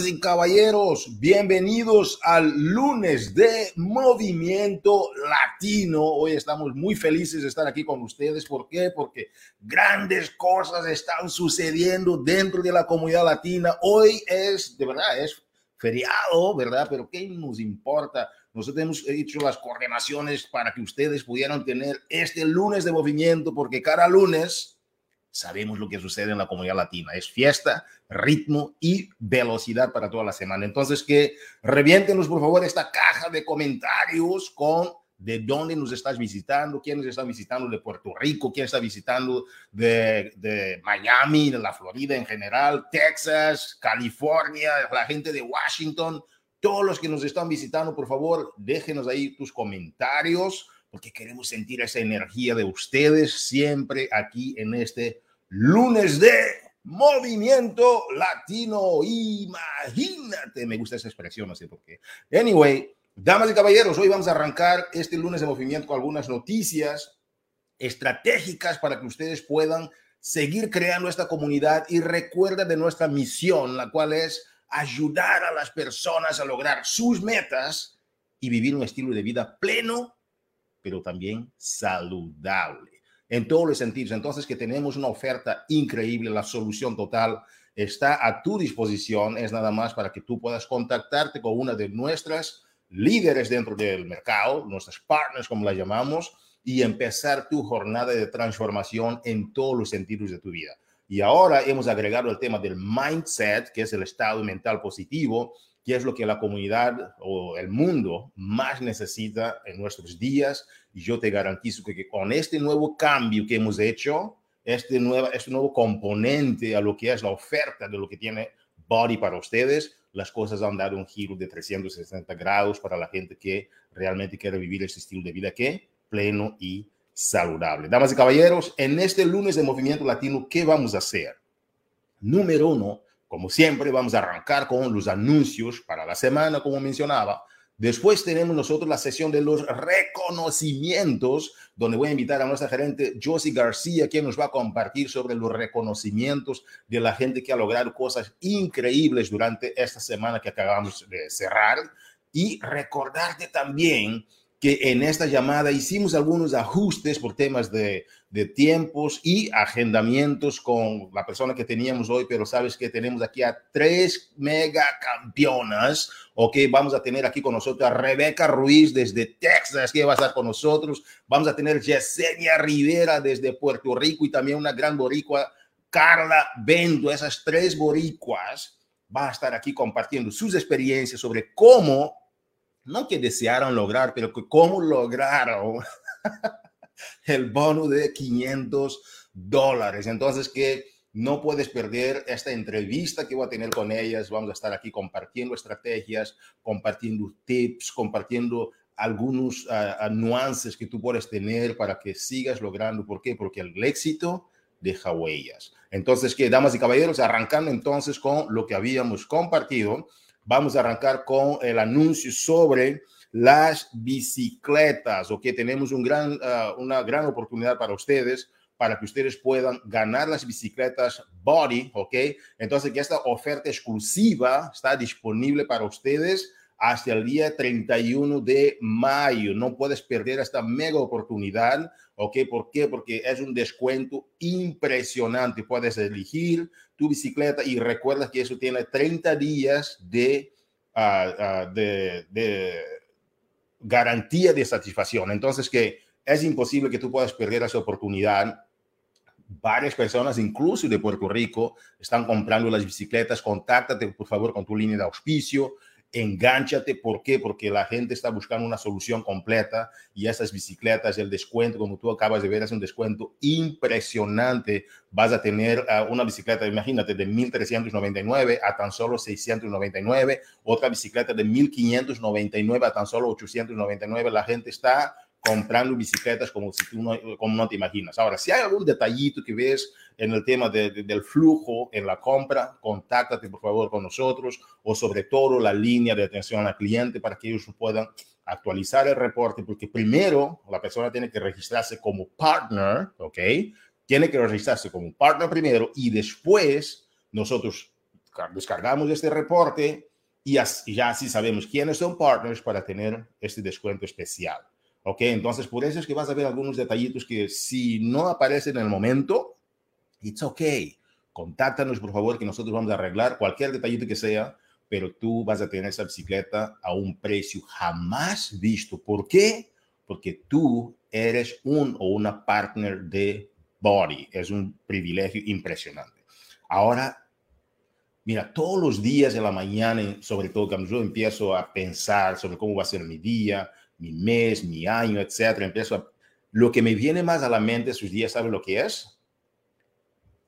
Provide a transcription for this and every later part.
Damas y caballeros, bienvenidos al lunes de Movimiento Latino. Hoy estamos muy felices de estar aquí con ustedes. ¿Por qué? Porque grandes cosas están sucediendo dentro de la comunidad latina. Hoy es, de verdad, es feriado, ¿verdad? Pero ¿qué nos importa? Nosotros hemos hecho las coordinaciones para que ustedes pudieran tener este lunes de movimiento, porque cada lunes sabemos lo que sucede en la comunidad latina. Es fiesta, ritmo y velocidad para toda la semana. Entonces, que reviéntenos, por favor, esta caja de comentarios con de dónde nos estás visitando, quiénes están visitando de Puerto Rico, quién está visitando de, de, Miami, de la Florida en general, Texas, California, la gente de Washington, todos los que nos están visitando, por favor, déjenos ahí tus comentarios porque queremos sentir esa energía de ustedes siempre aquí en este lunes de movimiento latino. Imagínate, me gusta esa expresión, no sé por qué. Anyway, damas y caballeros, hoy vamos a arrancar este lunes de movimiento con algunas noticias estratégicas para que ustedes puedan seguir creando esta comunidad y recuerda de nuestra misión, la cual es ayudar a las personas a lograr sus metas y vivir un estilo de vida pleno pero también saludable en todos los sentidos. Entonces, que tenemos una oferta increíble, la solución total está a tu disposición, es nada más para que tú puedas contactarte con una de nuestras líderes dentro del mercado, nuestras partners, como la llamamos, y empezar tu jornada de transformación en todos los sentidos de tu vida. Y ahora hemos agregado el tema del mindset, que es el estado mental positivo, es lo que la comunidad o el mundo más necesita en nuestros días. Y yo te garantizo que, con este nuevo cambio que hemos hecho, este nuevo, este nuevo componente a lo que es la oferta de lo que tiene Body para ustedes, las cosas han dado un giro de 360 grados para la gente que realmente quiere vivir ese estilo de vida que pleno y saludable. Damas y caballeros, en este lunes de Movimiento Latino, ¿qué vamos a hacer? Número uno, como siempre, vamos a arrancar con los anuncios para la semana, como mencionaba. Después tenemos nosotros la sesión de los reconocimientos, donde voy a invitar a nuestra gerente Josie García, quien nos va a compartir sobre los reconocimientos de la gente que ha logrado cosas increíbles durante esta semana que acabamos de cerrar. Y recordarte también que en esta llamada hicimos algunos ajustes por temas de, tiempos y agendamientos con la persona que teníamos hoy, pero sabes que tenemos aquí a tres mega campeonas, ok, vamos a tener aquí con nosotros a Rebeca Ruiz desde Texas, que va a estar con nosotros, vamos a tener Yesenia Rivera desde Puerto Rico y también una gran boricua, Carla Bendo, esas tres boricuas, va a estar aquí compartiendo sus experiencias sobre cómo no que desearon lograr, pero que cómo lograron el bono de 500 dólares. Entonces, que no puedes perder esta entrevista que voy a tener con ellas. Vamos a estar aquí compartiendo estrategias, compartiendo tips, compartiendo algunos uh, nuances que tú puedes tener para que sigas logrando. ¿Por qué? Porque el éxito deja huellas. Entonces, que damas y caballeros, arrancando entonces con lo que habíamos compartido, vamos a arrancar con el anuncio sobre las bicicletas, ok, tenemos uh, una gran oportunidad para ustedes para que ustedes puedan ganar las bicicletas Body, ¿ok? Entonces, que esta oferta exclusiva está disponible para ustedes hasta el día 31 de mayo. No puedes perder esta mega oportunidad, ¿ok? ¿Por qué? Porque es un descuento impresionante. Puedes elegir tu bicicleta y recuerda que eso tiene 30 días de, uh, uh, de, de garantía de satisfacción. Entonces, que es imposible que tú puedas perder esa oportunidad varias personas, incluso de Puerto Rico, están comprando las bicicletas. Contáctate, por favor, con tu línea de auspicio engánchate. ¿Por qué? Porque la gente está buscando una solución completa y esas bicicletas, el descuento, como tú acabas de ver, es un descuento impresionante. Vas a tener uh, una bicicleta, imagínate, de 1.399 a tan solo 699, otra bicicleta de 1.599 a tan solo 899. La gente está comprando bicicletas como si tú no, como no te imaginas. Ahora, si hay algún detallito que ves en el tema de, de, del flujo en la compra, contáctate por favor con nosotros o sobre todo la línea de atención al cliente para que ellos puedan actualizar el reporte, porque primero la persona tiene que registrarse como partner, ¿ok? Tiene que registrarse como partner primero y después nosotros descargamos este reporte y, ya así sabemos quiénes son partners para tener este descuento especial. ¿Ok? Entonces, por eso es que vas a ver algunos detallitos que si no aparecen en el momento, it's okay. Contáctanos, por favor, que nosotros vamos a arreglar cualquier detallito que sea, pero tú vas a tener esa bicicleta a un precio jamás visto. ¿Por qué? Porque tú eres un o una partner de Body. Es un privilegio impresionante. Ahora, mira, todos los días de la mañana, sobre todo cuando yo empiezo a pensar sobre cómo va a ser mi día, mi mes, mi año, etcétera, empiezo a... Lo que me viene más a la mente esos días, ¿sabe lo que es?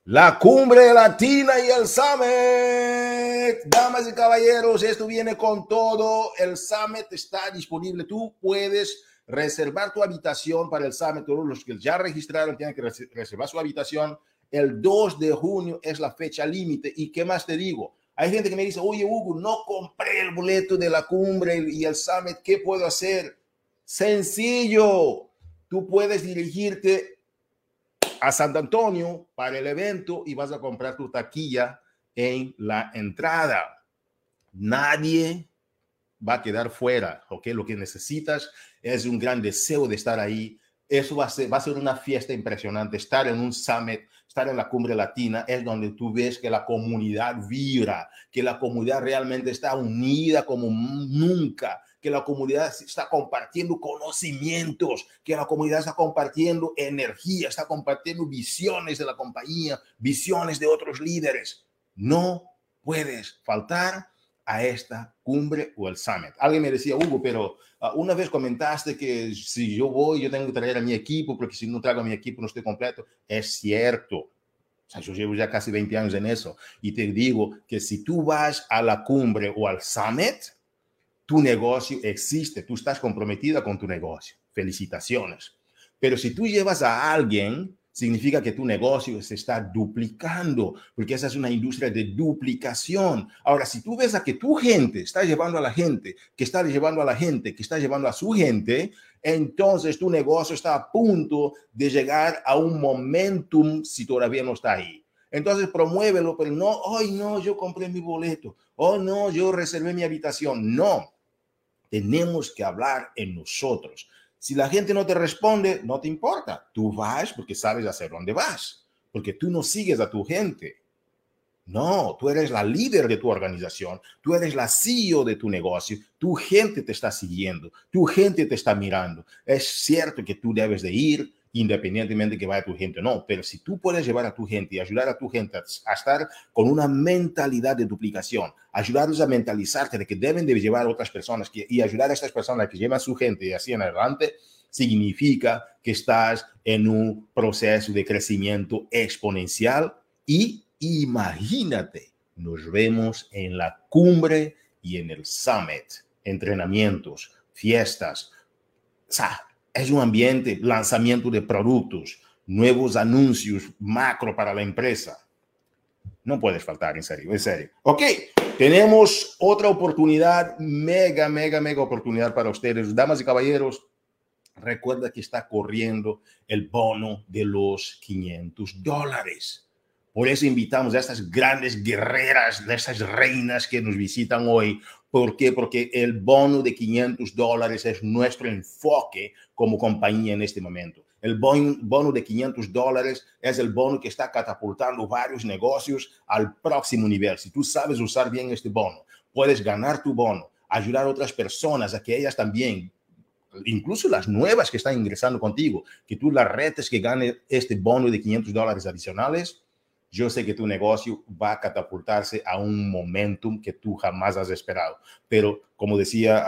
La cumbre latina y el summit. Damas y caballeros, esto viene con todo. El summit está disponible. Tú puedes reservar tu habitación para el summit. Todos los que ya registraron tienen que reservar su habitación. El 2 de junio es la fecha límite. ¿Y qué más te digo? Hay gente que me dice, oye, Hugo, no compré el boleto de la cumbre y el summit. ¿Qué puedo hacer? Sencillo. Tú puedes dirigirte a San Antonio para el evento y vas a comprar tu taquilla en la entrada. Nadie va a quedar fuera, ¿ok? Lo que necesitas es un gran deseo de estar ahí. Eso va a ser, va a ser una fiesta impresionante. Estar en un summit, estar en la cumbre latina, es donde tú ves que la comunidad vibra, que la comunidad realmente está unida como nunca, que la comunidad está compartiendo conocimientos, que la comunidad está compartiendo energía, está compartiendo visiones de la compañía, visiones de otros líderes. No puedes faltar a esta cumbre o el summit. Alguien me decía, Hugo, pero uh, una vez comentaste que si yo voy, yo tengo que traer a mi equipo, porque si no traigo a mi equipo no estoy completo. Es cierto. O sea, yo llevo ya casi 20 años en eso. Y te digo que si tú vas a la cumbre o al summit, tu negocio existe, tú estás comprometida con tu negocio. Felicitaciones. Pero si tú llevas a alguien significa que tu negocio se está duplicando, porque esa es una industria de duplicación. Ahora, si tú ves a que tu gente está llevando a la gente, que está llevando a la gente, que está llevando a su gente, entonces tu negocio está a punto de llegar a un momentum si todavía no está ahí. Entonces promuévelo, pero no, hoy no, yo compré mi boleto, oh no, yo reservé mi habitación. No, tenemos que hablar en nosotros. Si la gente no te responde, no te importa. Tú vas porque sabes hacer dónde vas, porque tú no sigues a tu gente. No, tú eres la líder de tu organización, tú eres la CEO de tu negocio, tu gente te está siguiendo, tu gente te está mirando. Es cierto que tú debes de ir, independientemente que vaya tu gente o no. Pero si tú puedes llevar a tu gente y ayudar a tu gente a, estar con una mentalidad de duplicación, ayudarlos a mentalizarte de que deben de llevar a otras personas y ayudar a estas personas que llevan a su gente y así en adelante, significa que estás en un proceso de crecimiento exponencial y imagínate, nos vemos en la cumbre y en el summit, entrenamientos, fiestas. O es un ambiente, lanzamiento de productos, nuevos anuncios macro para la empresa. No puedes faltar, en serio, en serio. Ok, tenemos otra oportunidad, mega, mega, mega oportunidad para ustedes. Damas y caballeros, recuerda que está corriendo el bono de los 500 dólares. Por eso invitamos a estas grandes guerreras, de estas reinas que nos visitan hoy. ¿Por qué? Porque el bono de 500 dólares es nuestro enfoque como compañía en este momento. El bono de 500 dólares es el bono que está catapultando varios negocios al próximo nivel. Si tú sabes usar bien este bono, puedes ganar tu bono, ayudar a otras personas a que ellas también incluso las nuevas que están ingresando contigo, que tú las retes que gane este bono de 500 dólares adicionales, yo sé que tu negocio va a catapultarse a un momentum que tú jamás has esperado. Pero como decía,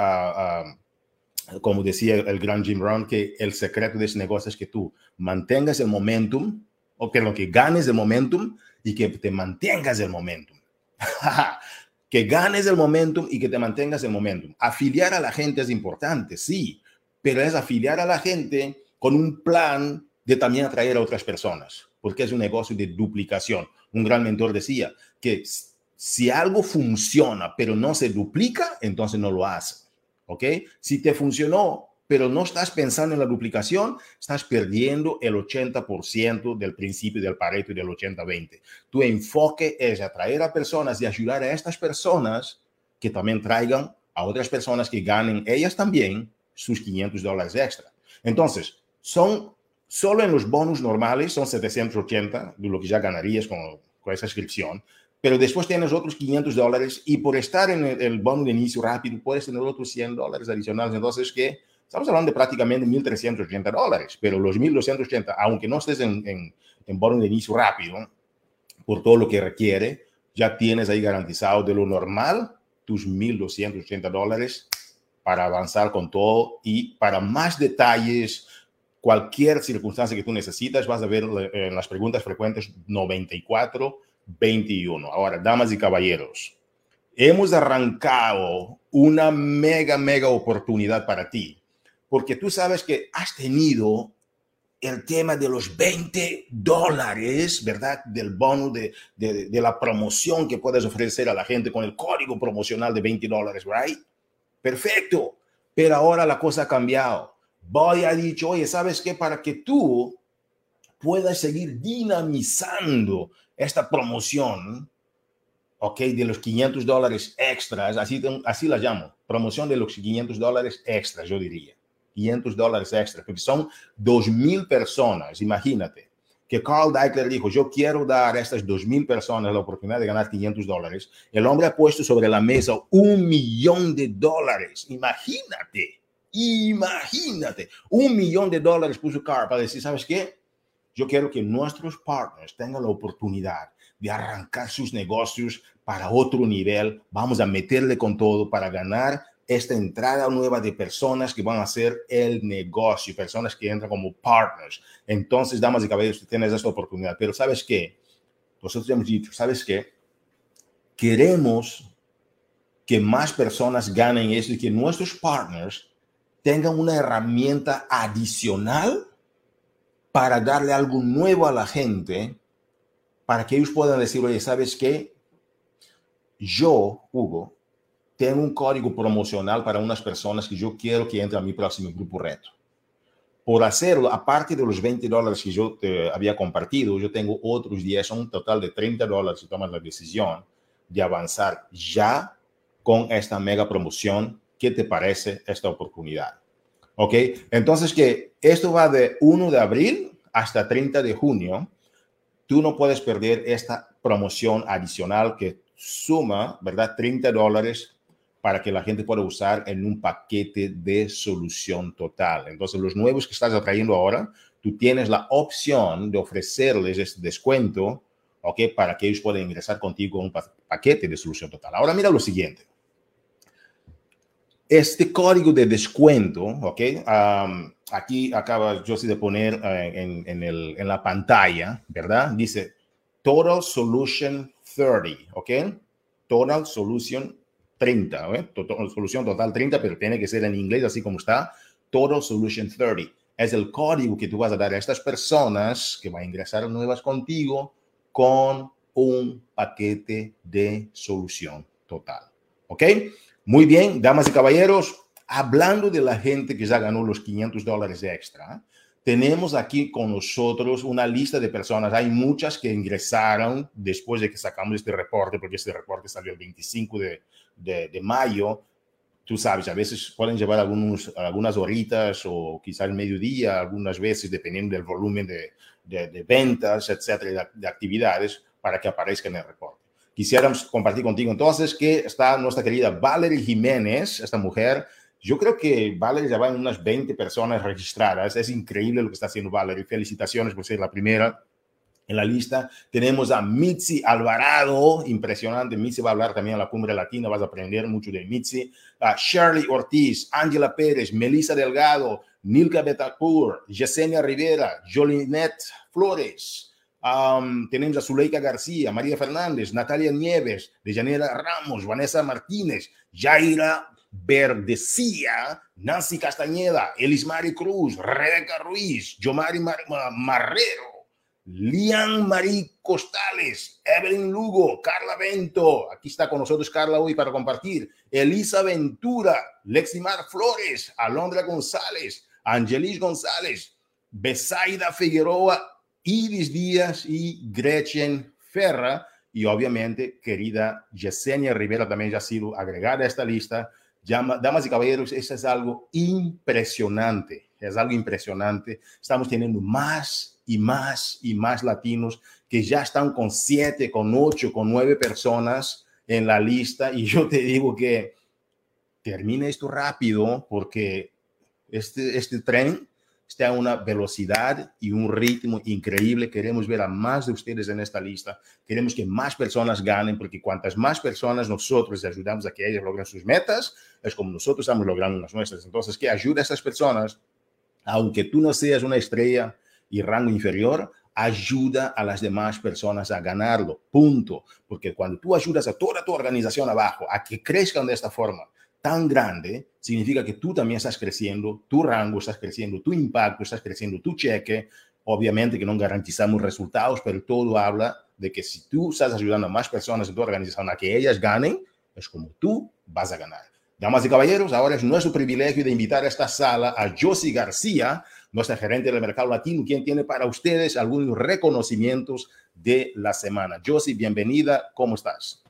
uh, como decía el gran Jim Brown, que el secreto de ese negocio es que tú mantengas el momentum, o que lo que ganes el momentum y que te mantengas el momentum. que ganes el momentum y que te mantengas el momentum. Afiliar a la gente es importante, sí, pero es afiliar a la gente con un plan de también atraer a otras personas porque es un negocio de duplicación. Un gran mentor decía que si algo funciona pero no se duplica, entonces no lo hace. ¿Ok? Si te funcionó, pero no estás pensando en la duplicación, estás perdiendo el 80% del principio del Pareto y del 80-20. Tu enfoque es atraer a personas y ayudar a estas personas que también traigan a otras personas que ganen ellas también sus 500 dólares extra. Entonces, son solo en los bonos normales, son 780 de lo que ya ganarías con, con esa inscripción, pero después tienes otros 500 dólares y por estar en el, bono de inicio rápido puedes tener otros 100 dólares adicionales. Entonces, que estamos hablando de prácticamente 1.380 dólares, pero los 1.280, aunque no estés en, en, en bono de inicio rápido, por todo lo que requiere, ya tienes ahí garantizado de lo normal tus 1.280 dólares para avanzar con todo y para más detalles, cualquier circunstancia que tú necesitas, vas a ver en las preguntas frecuentes 94, 21. Ahora, damas y caballeros, hemos arrancado una mega, mega oportunidad para ti, porque tú sabes que has tenido el tema de los 20 dólares, ¿verdad? Del bono de, de, de, la promoción que puedes ofrecer a la gente con el código promocional de 20 dólares, ¿right? Perfecto. Pero ahora la cosa ha cambiado. Voy ha dicho, oye, ¿sabes qué? Para que tú puedas seguir dinamizando esta promoción, ¿ok? De los 500 dólares extras, así, así la llamo, promoción de los 500 dólares extras, yo diría. 500 dólares extra, porque son 2.000 personas, imagínate, que Carl Deichler dijo, yo quiero dar a estas 2.000 personas la oportunidad de ganar 500 dólares. El hombre ha puesto sobre la mesa un millón de dólares, imagínate, imagínate, un millón de dólares puso Carl para decir, ¿sabes qué? Yo quiero que nuestros partners tengan la oportunidad de arrancar sus negocios para otro nivel. Vamos a meterle con todo para ganar esta entrada nueva de personas que van a hacer el negocio, personas que entran como partners. Entonces, damas y caballeros, tienes esta oportunidad. Pero ¿sabes qué? Nosotros hemos dicho, ¿sabes qué? Queremos que más personas ganen esto y que nuestros partners tengan una herramienta adicional para darle algo nuevo a la gente, para que ellos puedan decir, oye, ¿sabes qué? Yo, Hugo, tengo un código promocional para unas personas que yo quiero que entren a mi próximo grupo reto. Por hacerlo, aparte de los 20 dólares que yo te había compartido, yo tengo otros 10, son un total de 30 dólares si tomas la decisión de avanzar ya con esta mega promoción. ¿Qué te parece esta oportunidad? ¿Ok? Entonces, que esto va de 1 de abril hasta 30 de junio. Tú no puedes perder esta promoción adicional que suma, ¿verdad? 30 dólares para que la gente pueda usar en un paquete de solución total. Entonces, los nuevos que estás atrayendo ahora, tú tienes la opción de ofrecerles este descuento, ¿ok? Para que ellos puedan ingresar contigo en un paquete de solución total. Ahora mira lo siguiente. Este código de descuento, ¿ok? aquí acaba yo de poner eh, en, en, el, en la pantalla, ¿verdad? Dice Total Solution 30, ¿ok? Total Solution 30, ¿eh? Total, solución total 30, pero tiene que ser en inglés, así como está, Total Solution 30. Es el código que tú vas a dar a estas personas que van a ingresar nuevas contigo con un paquete de solución total. ¿Ok? Muy bien, damas y caballeros, hablando de la gente que ya ganó los 500 dólares extra, tenemos aquí con nosotros una lista de personas. Hay muchas que ingresaron después de que sacamos este reporte, porque este reporte salió el 25 de, de, mayo, tú sabes, a veces pueden llevar algunas horitas o quizá el mediodía, algunas veces, dependiendo del volumen de, de, ventas, etcétera, de, actividades, para que aparezca en el reporte. Quisiéramos compartir contigo entonces que está nuestra querida Valerie Jiménez, esta mujer. Yo creo que Valerie ya va en unas 20 personas registradas. Es increíble lo que está haciendo Valerie. Felicitaciones por ser la primera en la lista tenemos a Mitzi Alvarado, impresionante. Mitzi va a hablar también a la cumbre latina, vas a aprender mucho de Mitzi. A Shirley Ortiz, Ángela Pérez, Melissa Delgado, Nilka Betancourt, Yesenia Rivera, Jolinette Flores. Tenemos a Zuleika García, María Fernández, Natalia Nieves, Dejanira Ramos, Vanessa Martínez, Jaira Verdecía, Nancy Castañeda, Elismari Cruz, Rebeca Ruiz, Yomari Marrero, Lian Marie Costales, Evelyn Lugo, Carla Bento, aquí está con nosotros Carla hoy para compartir, Elisa Ventura, Leximar Flores, Alondra González, Angelis González, Besaida Figueroa, Iris Díaz y Gretchen Ferra, y obviamente querida Yesenia Rivera también ya ha sido agregada a esta lista. Damas y caballeros, eso es algo impresionante, es algo impresionante. Estamos teniendo más y más y más latinos que ya están con siete, con ocho, con nueve personas en la lista. Y yo te digo que termine esto rápido porque este, este tren está a una velocidad y un ritmo increíble. Queremos ver a más de ustedes en esta lista. Queremos que más personas ganen, porque cuantas más personas nosotros ayudamos a que ellos logren sus metas, es como nosotros estamos logrando las nuestras. Entonces, que ayude a estas personas, aunque tú no seas una estrella, y rango inferior, ayuda a las demás personas a ganarlo. Punto. Porque cuando tú ayudas a toda tu organización abajo a que crezcan de esta forma tan grande, significa que tú también estás creciendo, tu rango estás creciendo, tu impacto estás creciendo, tu cheque. Obviamente que no garantizamos resultados, pero todo habla de que si tú estás ayudando a más personas en tu organización a que ellas ganen, es como tú vas a ganar. Damas y caballeros, ahora es nuestro privilegio de invitar a esta sala a Josie García, nuestra gerente del mercado latino, quien tiene para ustedes algunos reconocimientos de la semana. Josie, bienvenida, ¿cómo estás?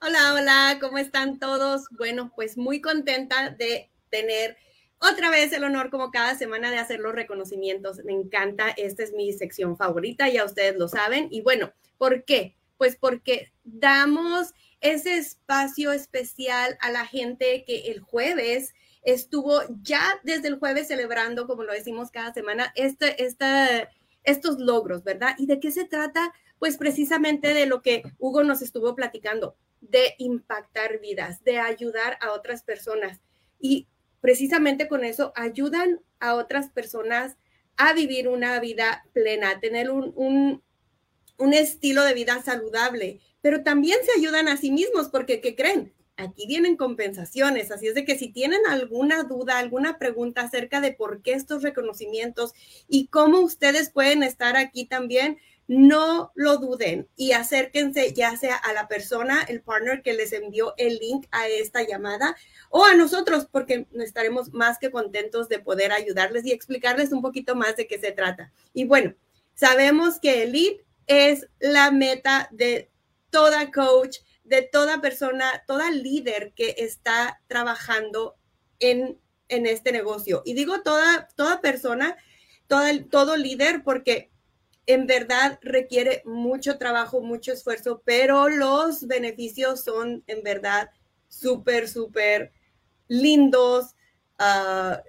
Hola, hola, ¿cómo están todos? Bueno, pues muy contenta de tener otra vez el honor como cada semana de hacer los reconocimientos. Me encanta, esta es mi sección favorita, ya ustedes lo saben. Y bueno, ¿por qué? Pues porque damos ese espacio especial a la gente que el jueves estuvo ya desde el jueves celebrando, como lo decimos cada semana, este, estos logros, ¿verdad? ¿Y de qué se trata? Pues precisamente de lo que Hugo nos estuvo platicando, de impactar vidas, de ayudar a otras personas. Y precisamente con eso ayudan a otras personas a vivir una vida plena, a tener un, un, un estilo de vida saludable, pero también se ayudan a sí mismos porque, ¿qué creen? aquí vienen compensaciones, así es de que si tienen alguna duda, alguna pregunta acerca de por qué estos reconocimientos y cómo ustedes pueden estar aquí también, no lo duden y acérquense ya sea a la persona, el partner que les envió el link a esta llamada o a nosotros, porque estaremos más que contentos de poder ayudarles y explicarles un poquito más de qué se trata. Y bueno, sabemos que el lead es la meta de toda coach, de toda persona, toda líder que está trabajando en, en este negocio. Y digo toda, toda persona, toda, todo líder, porque en verdad requiere mucho trabajo, mucho esfuerzo, pero los beneficios son en verdad súper, súper lindos, Ah,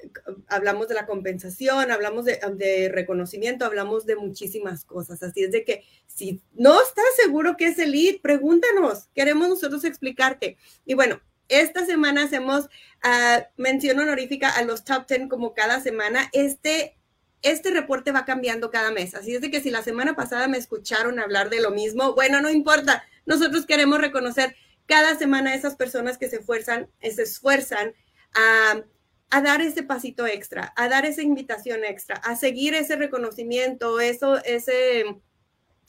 hablamos de la compensación, hablamos de, reconocimiento, hablamos de muchísimas cosas. Así es de que si no estás seguro que es el lead, pregúntanos, queremos nosotros explicarte. Y bueno, esta semana hacemos uh, mención honorífica a los top 10 como cada semana. Este, este reporte va cambiando cada mes. Así es de que si la semana pasada me escucharon hablar de lo mismo, bueno, no importa. Nosotros queremos reconocer cada semana a esas personas que se esfuerzan, se esfuerzan a a dar ese pasito extra, a dar esa invitación extra, a seguir ese reconocimiento, eso, ese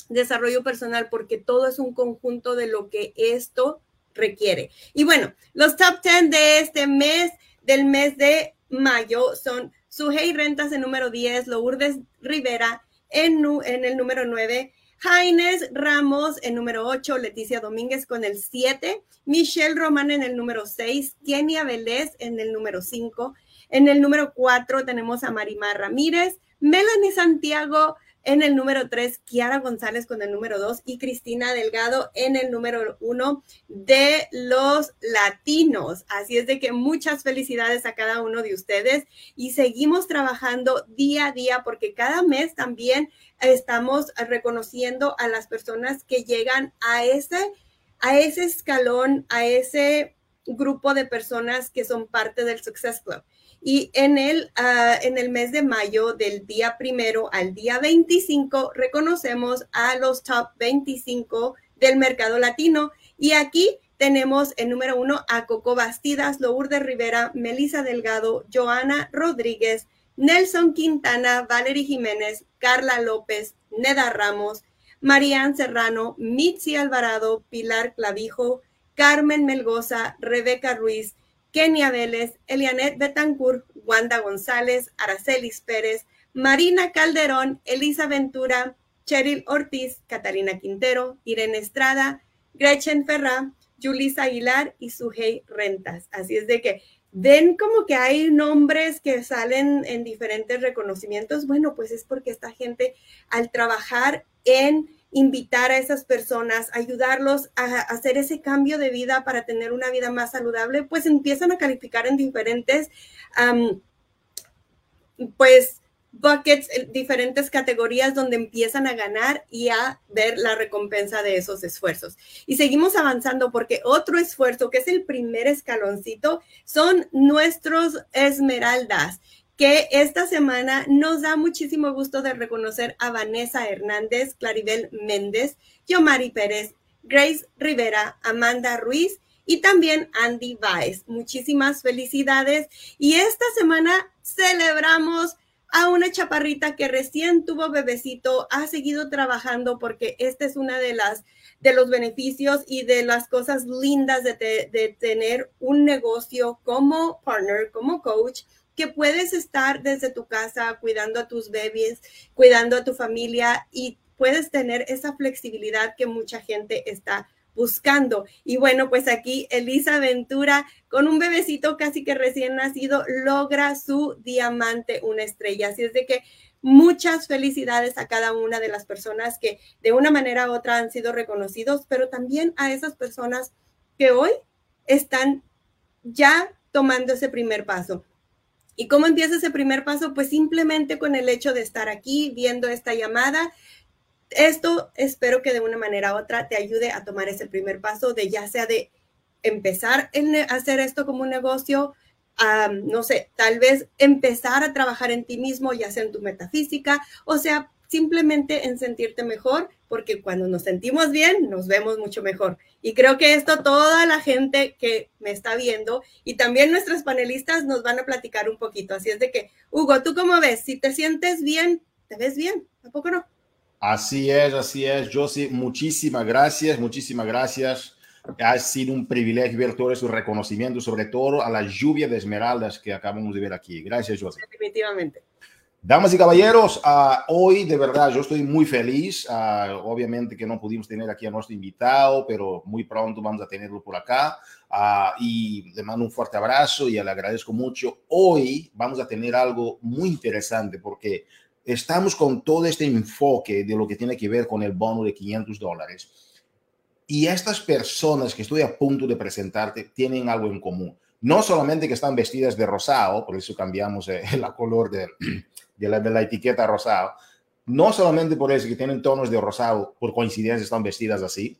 desarrollo personal, porque todo es un conjunto de lo que esto requiere. Y bueno, los top 10 de este mes, del mes de mayo, son Sujei Rentas en número 10, Lourdes Rivera en, el número 9, Jaines Ramos en número 8, Leticia Domínguez con el 7, Michelle Román en el número 6, Kenia Vélez en el número 5, en el número 4 tenemos a Marimar Ramírez, Melanie Santiago en el número 3, Kiara González con el número 2 y Cristina Delgado en el número 1 de los latinos. Así es de que muchas felicidades a cada uno de ustedes y seguimos trabajando día a día porque cada mes también estamos reconociendo a las personas que llegan a ese, a ese escalón, a ese grupo de personas que son parte del Success Club. Y en el, ah, en el mes de mayo, del día primero al día 25, reconocemos a los top 25 del mercado latino. Y aquí tenemos el número uno a Coco Bastidas, Lourdes Rivera, Melissa Delgado, Joana Rodríguez, Nelson Quintana, Valerie Jiménez, Carla López, Neda Ramos, Marían Serrano, Mitzi Alvarado, Pilar Clavijo, Carmen Melgoza, Rebeca Ruiz, Kenia Vélez, Elianet Betancourt, Wanda González, Aracelis Pérez, Marina Calderón, Elisa Ventura, Cheryl Ortiz, Catalina Quintero, Irene Estrada, Gretchen Ferrá, Julisa Aguilar y Sujei Rentas. Así es de que ven como que hay nombres que salen en diferentes reconocimientos. Bueno, pues es porque esta gente al trabajar en invitar a esas personas, ayudarlos a hacer ese cambio de vida para tener una vida más saludable, pues empiezan a calificar en diferentes, pues, buckets, diferentes categorías donde empiezan a ganar y a ver la recompensa de esos esfuerzos. Y seguimos avanzando porque otro esfuerzo, que es el primer escaloncito, son nuestros esmeraldas que esta semana nos da muchísimo gusto de reconocer a Vanessa Hernández, Claribel Méndez, Yomari Pérez, Grace Rivera, Amanda Ruiz y también Andy Baez. Muchísimas felicidades. Y esta semana celebramos a una chaparrita que recién tuvo bebecito, ha seguido trabajando porque este es una de las de los beneficios y de las cosas lindas de tener un negocio como partner, como coach que puedes estar desde tu casa cuidando a tus bebés, cuidando a tu familia y puedes tener esa flexibilidad que mucha gente está buscando. Y bueno, pues aquí Elisa Ventura, con un bebecito casi que recién nacido, logra su diamante, una estrella. Así es de que muchas felicidades a cada una de las personas que de una manera u otra han sido reconocidos, pero también a esas personas que hoy están ya tomando ese primer paso. ¿Y cómo empieza ese primer paso? Pues simplemente con el hecho de estar aquí viendo esta llamada. Esto espero que de una manera u otra te ayude a tomar ese primer paso de ya sea de empezar a hacer esto como un negocio, no sé, tal vez empezar a trabajar en ti mismo, ya sea en tu metafísica, o sea, simplemente en sentirte mejor, porque cuando nos sentimos bien, nos vemos mucho mejor. Y creo que esto toda la gente que me está viendo y también nuestros panelistas nos van a platicar un poquito. Así es de que, Hugo, ¿tú cómo ves? Si te sientes bien, te ves bien, ¿tampoco no? Así es, así es. Josie, muchísimas gracias, muchísimas gracias. Ha sido un privilegio ver todo su reconocimiento, sobre todo a la lluvia de esmeraldas que acabamos de ver aquí. Gracias, Josie. Definitivamente. Damas y caballeros, uh, hoy de verdad yo estoy muy feliz. Uh, obviamente que no pudimos tener aquí a nuestro invitado, pero muy pronto vamos a tenerlo por acá. Uh, y le mando un fuerte abrazo y le agradezco mucho. Hoy vamos a tener algo muy interesante porque estamos con todo este enfoque de lo que tiene que ver con el bono de 500 dólares. Y estas personas que estoy a punto de presentarte tienen algo en común. No solamente que están vestidas de rosado, por eso cambiamos el eh, color de de la, de la etiqueta rosado, no solamente por eso que tienen tonos de rosado, por coincidencia están vestidas así,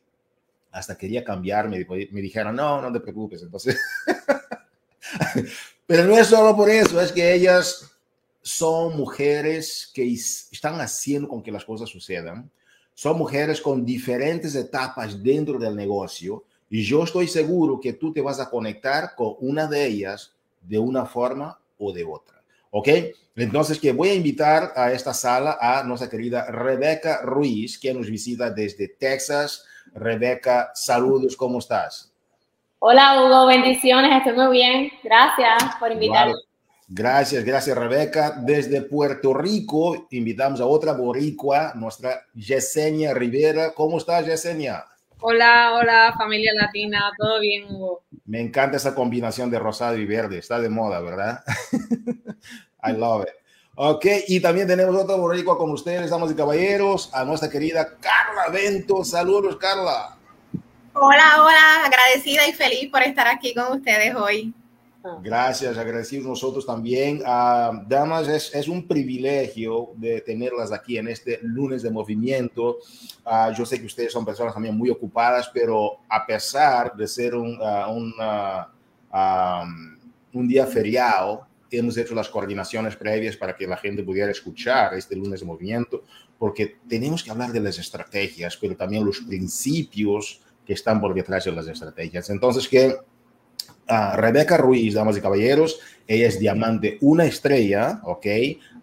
hasta quería cambiarme, me dijeron, no, no te preocupes, entonces, pero no es solo por eso, es que ellas son mujeres que están haciendo con que las cosas sucedan, son mujeres con diferentes etapas dentro del negocio y yo estoy seguro que tú te vas a conectar con una de ellas de una forma o de otra. ¿Ok? Entonces, que voy a invitar a esta sala a nuestra querida Rebeca Ruiz, que nos visita desde Texas. Rebeca, saludos, ¿cómo estás? Hola, Hugo, bendiciones, estoy muy bien. Gracias por invitarme. Gracias, gracias, Rebeca. Desde Puerto Rico, invitamos a otra boricua, nuestra Yesenia Rivera. ¿Cómo estás, Yesenia? Hola, hola, familia latina, ¿todo bien, Hugo? Me encanta esa combinación de rosado y verde, está de moda, ¿verdad? I love it. Ok, y también tenemos otro boricua con ustedes, damas y caballeros, a nuestra querida Carla Vento. Saludos, Carla. Hola, hola, agradecida y feliz por estar aquí con ustedes hoy. Gracias, agradecidos nosotros también. Uh, damas, es, es, un privilegio de tenerlas aquí en este lunes de movimiento. Uh, yo sé que ustedes son personas también muy ocupadas, pero a pesar de ser un, uh, un, um, un día feriado, hemos hecho las coordinaciones previas para que la gente pudiera escuchar este lunes de movimiento, porque tenemos que hablar de las estrategias, pero también los principios que están por detrás de las estrategias. Entonces, que Uh, Rebeca Ruiz, damas y caballeros, ella es diamante, una estrella, ¿ok?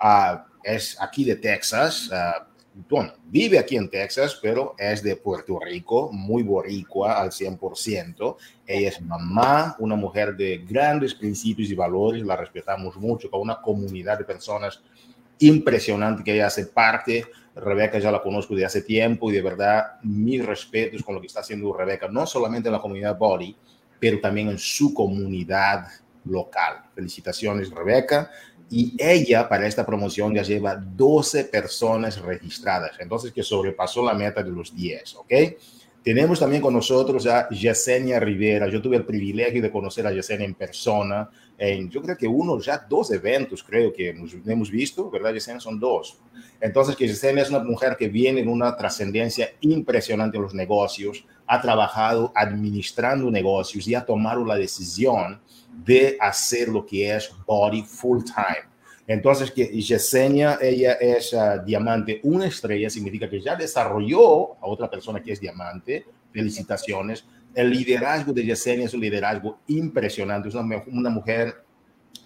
Uh, es aquí de Texas, uh, bueno, vive aquí en Texas, pero es de Puerto Rico, muy boricua al 100%. Ella es mamá, una mujer de grandes principios y valores, la respetamos mucho, con una comunidad de personas impresionante que ella hace parte. Rebeca ya la conozco de hace tiempo y de verdad mis respetos con lo que está haciendo Rebeca, no solamente en la comunidad Body, pero también en su comunidad local. Felicitaciones Rebeca y ella para esta promoción ya lleva 12 personas registradas, entonces que sobrepasó la meta de los 10, ¿ok? Tenemos también con nosotros a Yesenia Rivera. Yo tuve el privilegio de conocer a Yesenia en persona. En, yo creo que uno, ya dos eventos, creo que nos hemos visto, ¿verdad, Yesenia? Son dos. Entonces, que Yesenia es una mujer que viene en una trascendencia impresionante en los negocios, ha trabajado administrando negocios y ha tomado la decisión de hacer lo que es body full time. Entonces, que Yesenia, ella es uh, diamante, una estrella, significa que ya desarrolló a otra persona que es diamante. Felicitaciones. El liderazgo de Yesenia es un liderazgo impresionante. Es una, una mujer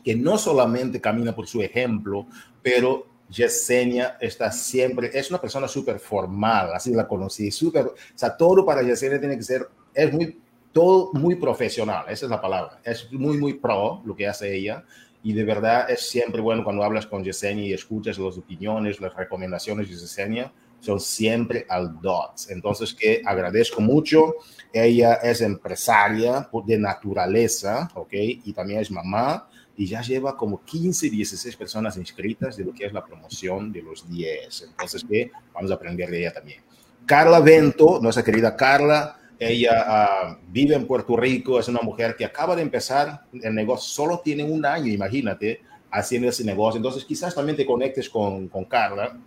que no solamente camina por su ejemplo, pero Yesenia está siempre, es una persona súper formal, así la conocí, súper, o sea, todo para Yesenia tiene que ser, es muy todo muy profesional, esa es la palabra. Es muy, muy pro lo que hace ella. Y de verdad es siempre bueno cuando hablas con Yesenia y escuchas las opiniones, las recomendaciones de Yesenia, son siempre al dots. Entonces, que agradezco mucho. Ella es empresaria de naturaleza, ¿ok? Y también es mamá y ya lleva como 15, 16 personas inscritas de lo que es la promoción de los 10. Entonces, que vamos a aprender de ella también. Carla Vento, nuestra querida Carla, ella uh, vive en Puerto Rico, es una mujer que acaba de empezar el negocio, solo tiene un año, imagínate, haciendo ese negocio. Entonces quizás también te conectes con, con Carla,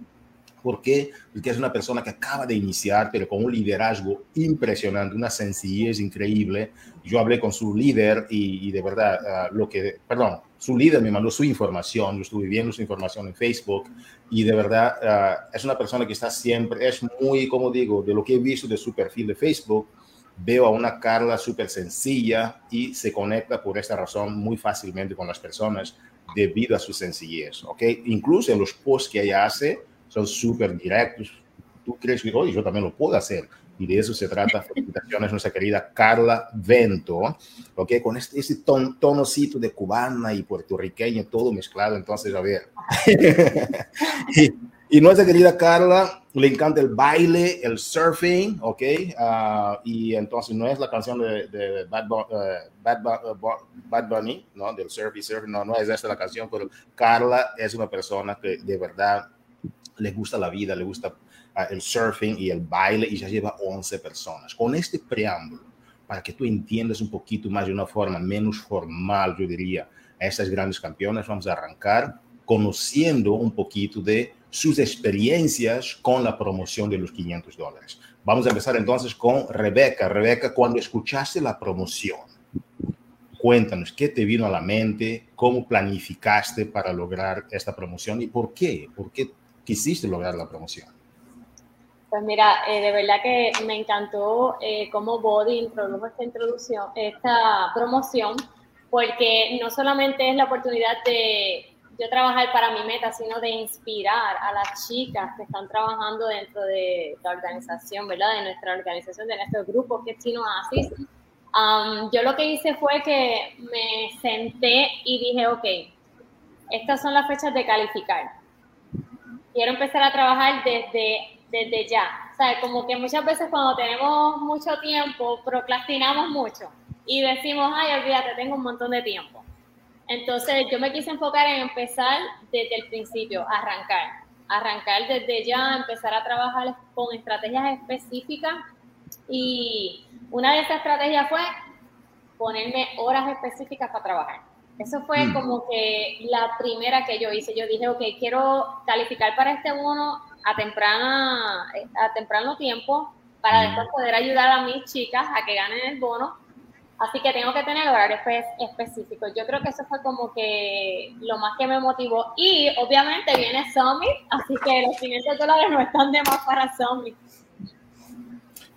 porque porque es una persona que acaba de iniciar, pero con un liderazgo impresionante, una sencillez increíble. Yo hablé con su líder y, y de verdad, uh, lo que, perdón, su líder me mandó su información, yo estuve viendo su información en Facebook y de verdad uh, es una persona que está siempre, es muy, como digo, de lo que he visto de su perfil de Facebook, veo a una Carla súper sencilla y se conecta por esta razón muy fácilmente con las personas debido a su sencillez, ¿ok? Incluso en los posts que ella hace son súper directos. Tú crees que, oye, yo también lo puedo hacer. Y de eso se trata. Felicitaciones, nuestra querida Carla Vento, ¿ok? Con este, este ton, tonocito de cubana y puertorriqueño, todo mezclado. Entonces, a ver. y, y nuestra querida Carla le encanta el baile, el surfing, ¿ok? Uh, y entonces no es la canción de, de Bad, uh, Bad, uh, Bad, Bunny, ¿no? Del surf y surf, no, no es esta la canción, pero Carla es una persona que de verdad le gusta la vida, le gusta el surfing y el baile y ya lleva 11 personas. Con este preámbulo, para que tú entiendas un poquito más de una forma menos formal, yo diría, a estas grandes campeonas, vamos a arrancar conociendo un poquito de sus experiencias con la promoción de los 500 dólares. Vamos a empezar entonces con Rebeca. Rebeca, cuando escuchaste la promoción, cuéntanos qué te vino a la mente, cómo planificaste para lograr esta promoción y por qué, por qué quisiste lograr la promoción. Pues mira, eh, de verdad que me encantó eh, cómo Body introdujo esta introducción, esta promoción, porque no solamente es la oportunidad de yo trabajar para mi meta, sino de inspirar a las chicas que están trabajando dentro de la organización, ¿verdad? De nuestra organización, de nuestro grupo que es Chino Asis. Um, yo lo que hice fue que me senté y dije, ok, estas son las fechas de calificar. Quiero empezar a trabajar desde, desde ya. O como que muchas veces cuando tenemos mucho tiempo, procrastinamos mucho y decimos, ay, olvídate, tengo un montón de tiempo entonces yo me quise enfocar en empezar desde el principio, arrancar, arrancar desde ya, empezar a trabajar con estrategias específicas y una de esas estrategias fue ponerme horas específicas para trabajar. Eso fue mm. como que la primera que yo hice. Yo dije, ok, quiero calificar para este bono a, temprana, a temprano tiempo para mm. después poder ayudar a mis chicas a que ganen el bono Así que tengo que tener horarios específicos. Yo creo que eso fue como que lo más que me motivó. Y obviamente viene Summit, así que los 500 dólares no están de más para Summit.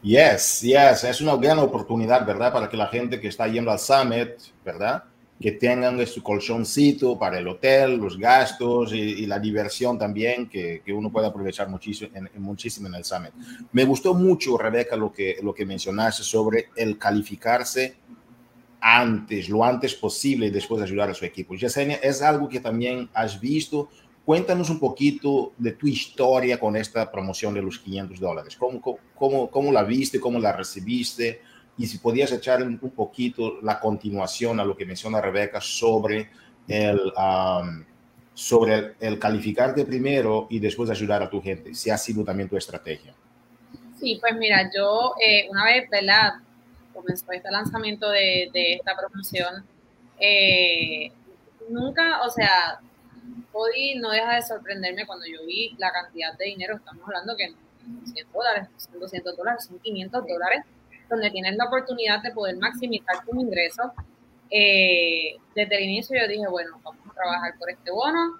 Yes, yes, es una gran oportunidad, ¿verdad? Para que la gente que está yendo al Summit, ¿verdad? Que tengan su colchoncito para el hotel, los gastos y, la diversión también, que, que, uno puede aprovechar muchísimo en, muchísimo en el Summit. Me gustó mucho, Rebeca, lo que, lo que mencionaste sobre el calificarse antes, lo antes posible y después ayudar a su equipo. Yesenia, es algo que también has visto Cuéntanos un poquito de tu historia con esta promoción de los 500 dólares. ¿Cómo, cómo, cómo la viste? ¿Cómo la recibiste? Y si podías echar un poquito la continuación a lo que menciona Rebeca sobre el, sobre el, calificarte primero y después ayudar a tu gente, si ha sido también tu estrategia. Sí, pues mira, yo eh, una vez, ¿verdad? Comenzó este lanzamiento de, de esta promoción, eh, nunca, o sea, Cody no deja de sorprenderme cuando yo vi la cantidad de dinero, estamos hablando que 100 dólares, son 200 dólares, son 500 dólares, donde tienes la oportunidad de poder maximizar tus ingresos. Eh, desde el inicio yo dije, bueno, vamos a trabajar por este bono.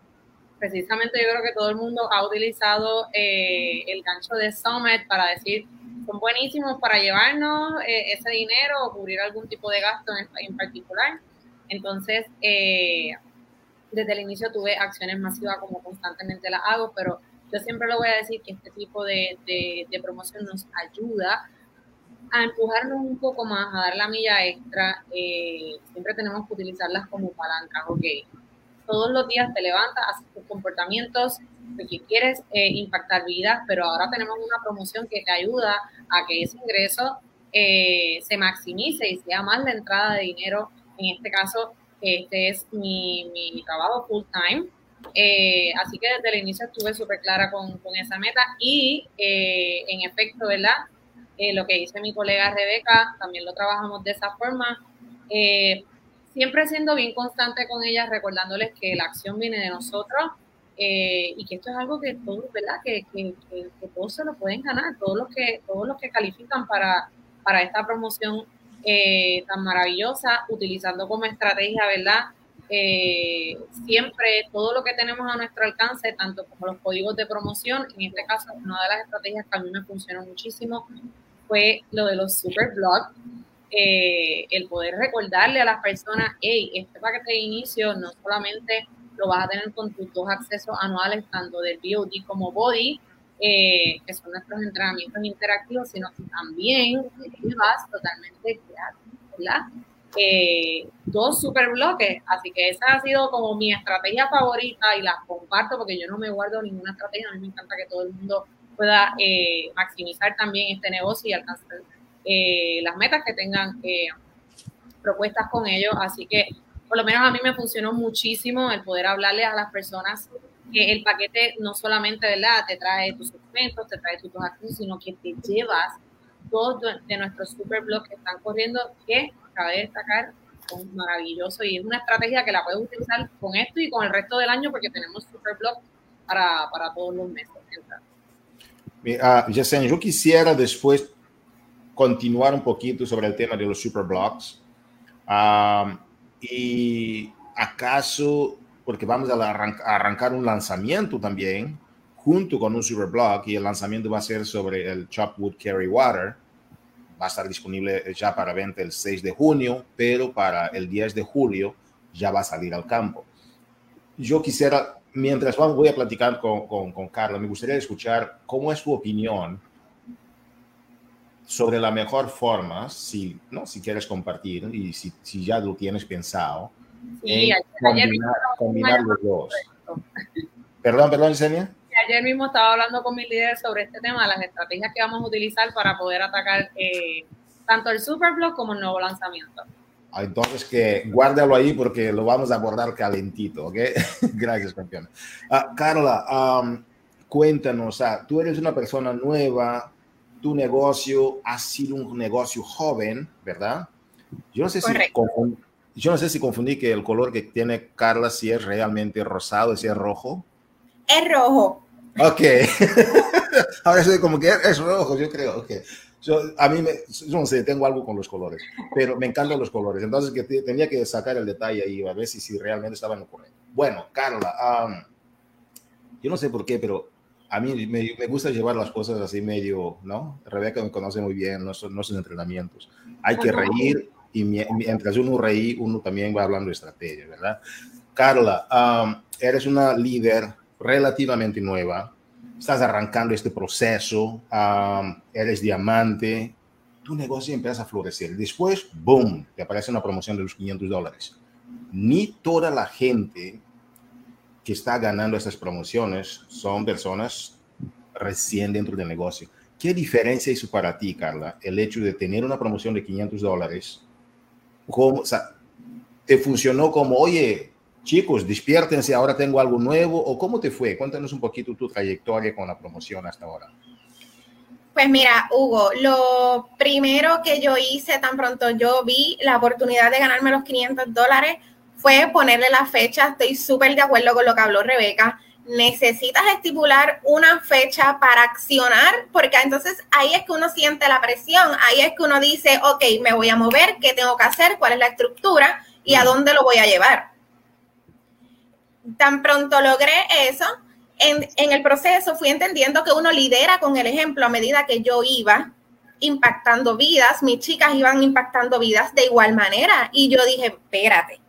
Precisamente yo creo que todo el mundo ha utilizado eh, el gancho de Summit para decir, son buenísimos para llevarnos eh, ese dinero o cubrir algún tipo de gasto en, en particular. Entonces, eh, desde el inicio tuve acciones masivas como constantemente las hago, pero yo siempre lo voy a decir que este tipo de, de, promoción nos ayuda a empujarnos un poco más, a dar la milla extra. Eh, siempre tenemos que utilizarlas como palancas, ok. Todos los días te levantas, haces tus comportamientos, que quieres eh, impactar vidas, pero ahora tenemos una promoción que te ayuda a que ese ingreso eh, se maximice y sea más la entrada de dinero, en este caso este es mi, mi trabajo full time. Eh, así que desde el inicio estuve súper clara con, con, esa meta y en efecto, ¿verdad? Eh, lo que dice mi colega Rebeca, también lo trabajamos de esa forma. siempre siendo bien constante con ellas, recordándoles que la acción viene de nosotros y que esto es algo que todos, ¿verdad? Que, que, todos se lo pueden ganar, todos los que, todos los que califican para, para esta promoción eh, tan maravillosa, utilizando como estrategia, ¿verdad? Eh, siempre todo lo que tenemos a nuestro alcance, tanto como los códigos de promoción, en este caso una de las estrategias que a mí me funcionó muchísimo fue lo de los super blogs, eh, el poder recordarle a las personas, hey, este paquete de inicio no solamente lo vas a tener con tus dos accesos anuales, tanto del BOD como Body, eh, que son nuestros entrenamientos interactivos, sino que también vas totalmente ¿verdad? Eh, dos super bloques, así que esa ha sido como mi estrategia favorita y la comparto porque yo no me guardo ninguna estrategia, a mí me encanta que todo el mundo pueda eh, maximizar también este negocio y alcanzar eh, las metas que tengan propuestas con ellos, así que por lo menos a mí me funcionó muchísimo el poder hablarle a las personas que el paquete no solamente ¿verdad? te trae tus segmentos, te trae tus acciones, sino que te llevas todos de nuestros super blogs que están corriendo, que cabe destacar, son maravillosos y es una estrategia que la puedes utilizar con esto y con el resto del año porque tenemos super blogs para, para todos los meses. Uh, yo quisiera después continuar un poquito sobre el tema de los super blogs. y acaso porque vamos a, arrancar un lanzamiento también junto con un superblog y el lanzamiento va a ser sobre el Chopwood Carry Water. Va a estar disponible ya para venta el 6 de junio, pero para el 10 de julio ya va a salir al campo. Yo quisiera, mientras voy a platicar con, con, Carla, me gustaría escuchar cómo es su opinión sobre la mejor forma, si, ¿no? si quieres compartir y si, si ya lo tienes pensado, Sí, combinar, los dos. Perdón, perdón, Yesenia. Ayer mismo estaba hablando con mi líder sobre este tema, las estrategias que vamos a utilizar para poder atacar eh, tanto el Superblock como el nuevo lanzamiento. Entonces, que guárdalo ahí porque lo vamos a abordar calentito, ¿ok? Gracias, campeón. Ah, Carla, um, cuéntanos, ah, tú eres una persona nueva, tu negocio ha sido un negocio joven, ¿verdad? Yo no sé si yo no sé si confundí que el color que tiene Carla si es realmente rosado, si es rojo. Es rojo. Ok. Ahora soy como que es rojo, yo creo. Okay. Yo, a mí, me, yo no sé, tengo algo con los colores, pero me encantan los colores. Entonces que tenía que sacar el detalle ahí a ver si, si realmente estaba en lo correcto. Bueno, Carla, yo no sé por qué, pero a mí me, me, gusta llevar las cosas así medio, ¿no? Rebeca me conoce muy bien, no son, no son entrenamientos. Hay que reír y mientras uno reí, uno también va hablando de estrategia, ¿verdad? Carla, um, eres una líder relativamente nueva, estás arrancando este proceso, eres diamante, tu negocio empieza a florecer. Después, boom, te aparece una promoción de los 500 dólares. Ni toda la gente que está ganando estas promociones son personas recién dentro del negocio. ¿Qué diferencia hizo para ti, Carla, el hecho de tener una promoción de 500 dólares? ¿Cómo, o sea, ¿Te funcionó como, oye, chicos, despiértense, ahora tengo algo nuevo? ¿O cómo te fue? Cuéntanos un poquito tu trayectoria con la promoción hasta ahora. Pues mira, Hugo, lo primero que yo hice tan pronto yo vi la oportunidad de ganarme los 500 dólares fue ponerle la fecha. Estoy súper de acuerdo con lo que habló Rebeca. Necesitas estipular una fecha para accionar, porque entonces ahí es que uno siente la presión, ahí es que uno dice, ok, me voy a mover, ¿qué tengo que hacer? ¿Cuál es la estructura? ¿Y a dónde lo voy a llevar? Tan pronto logré eso, en, en el proceso fui entendiendo que uno lidera con el ejemplo a medida que yo iba impactando vidas, mis chicas iban impactando vidas de igual manera. Y yo dije, espérate,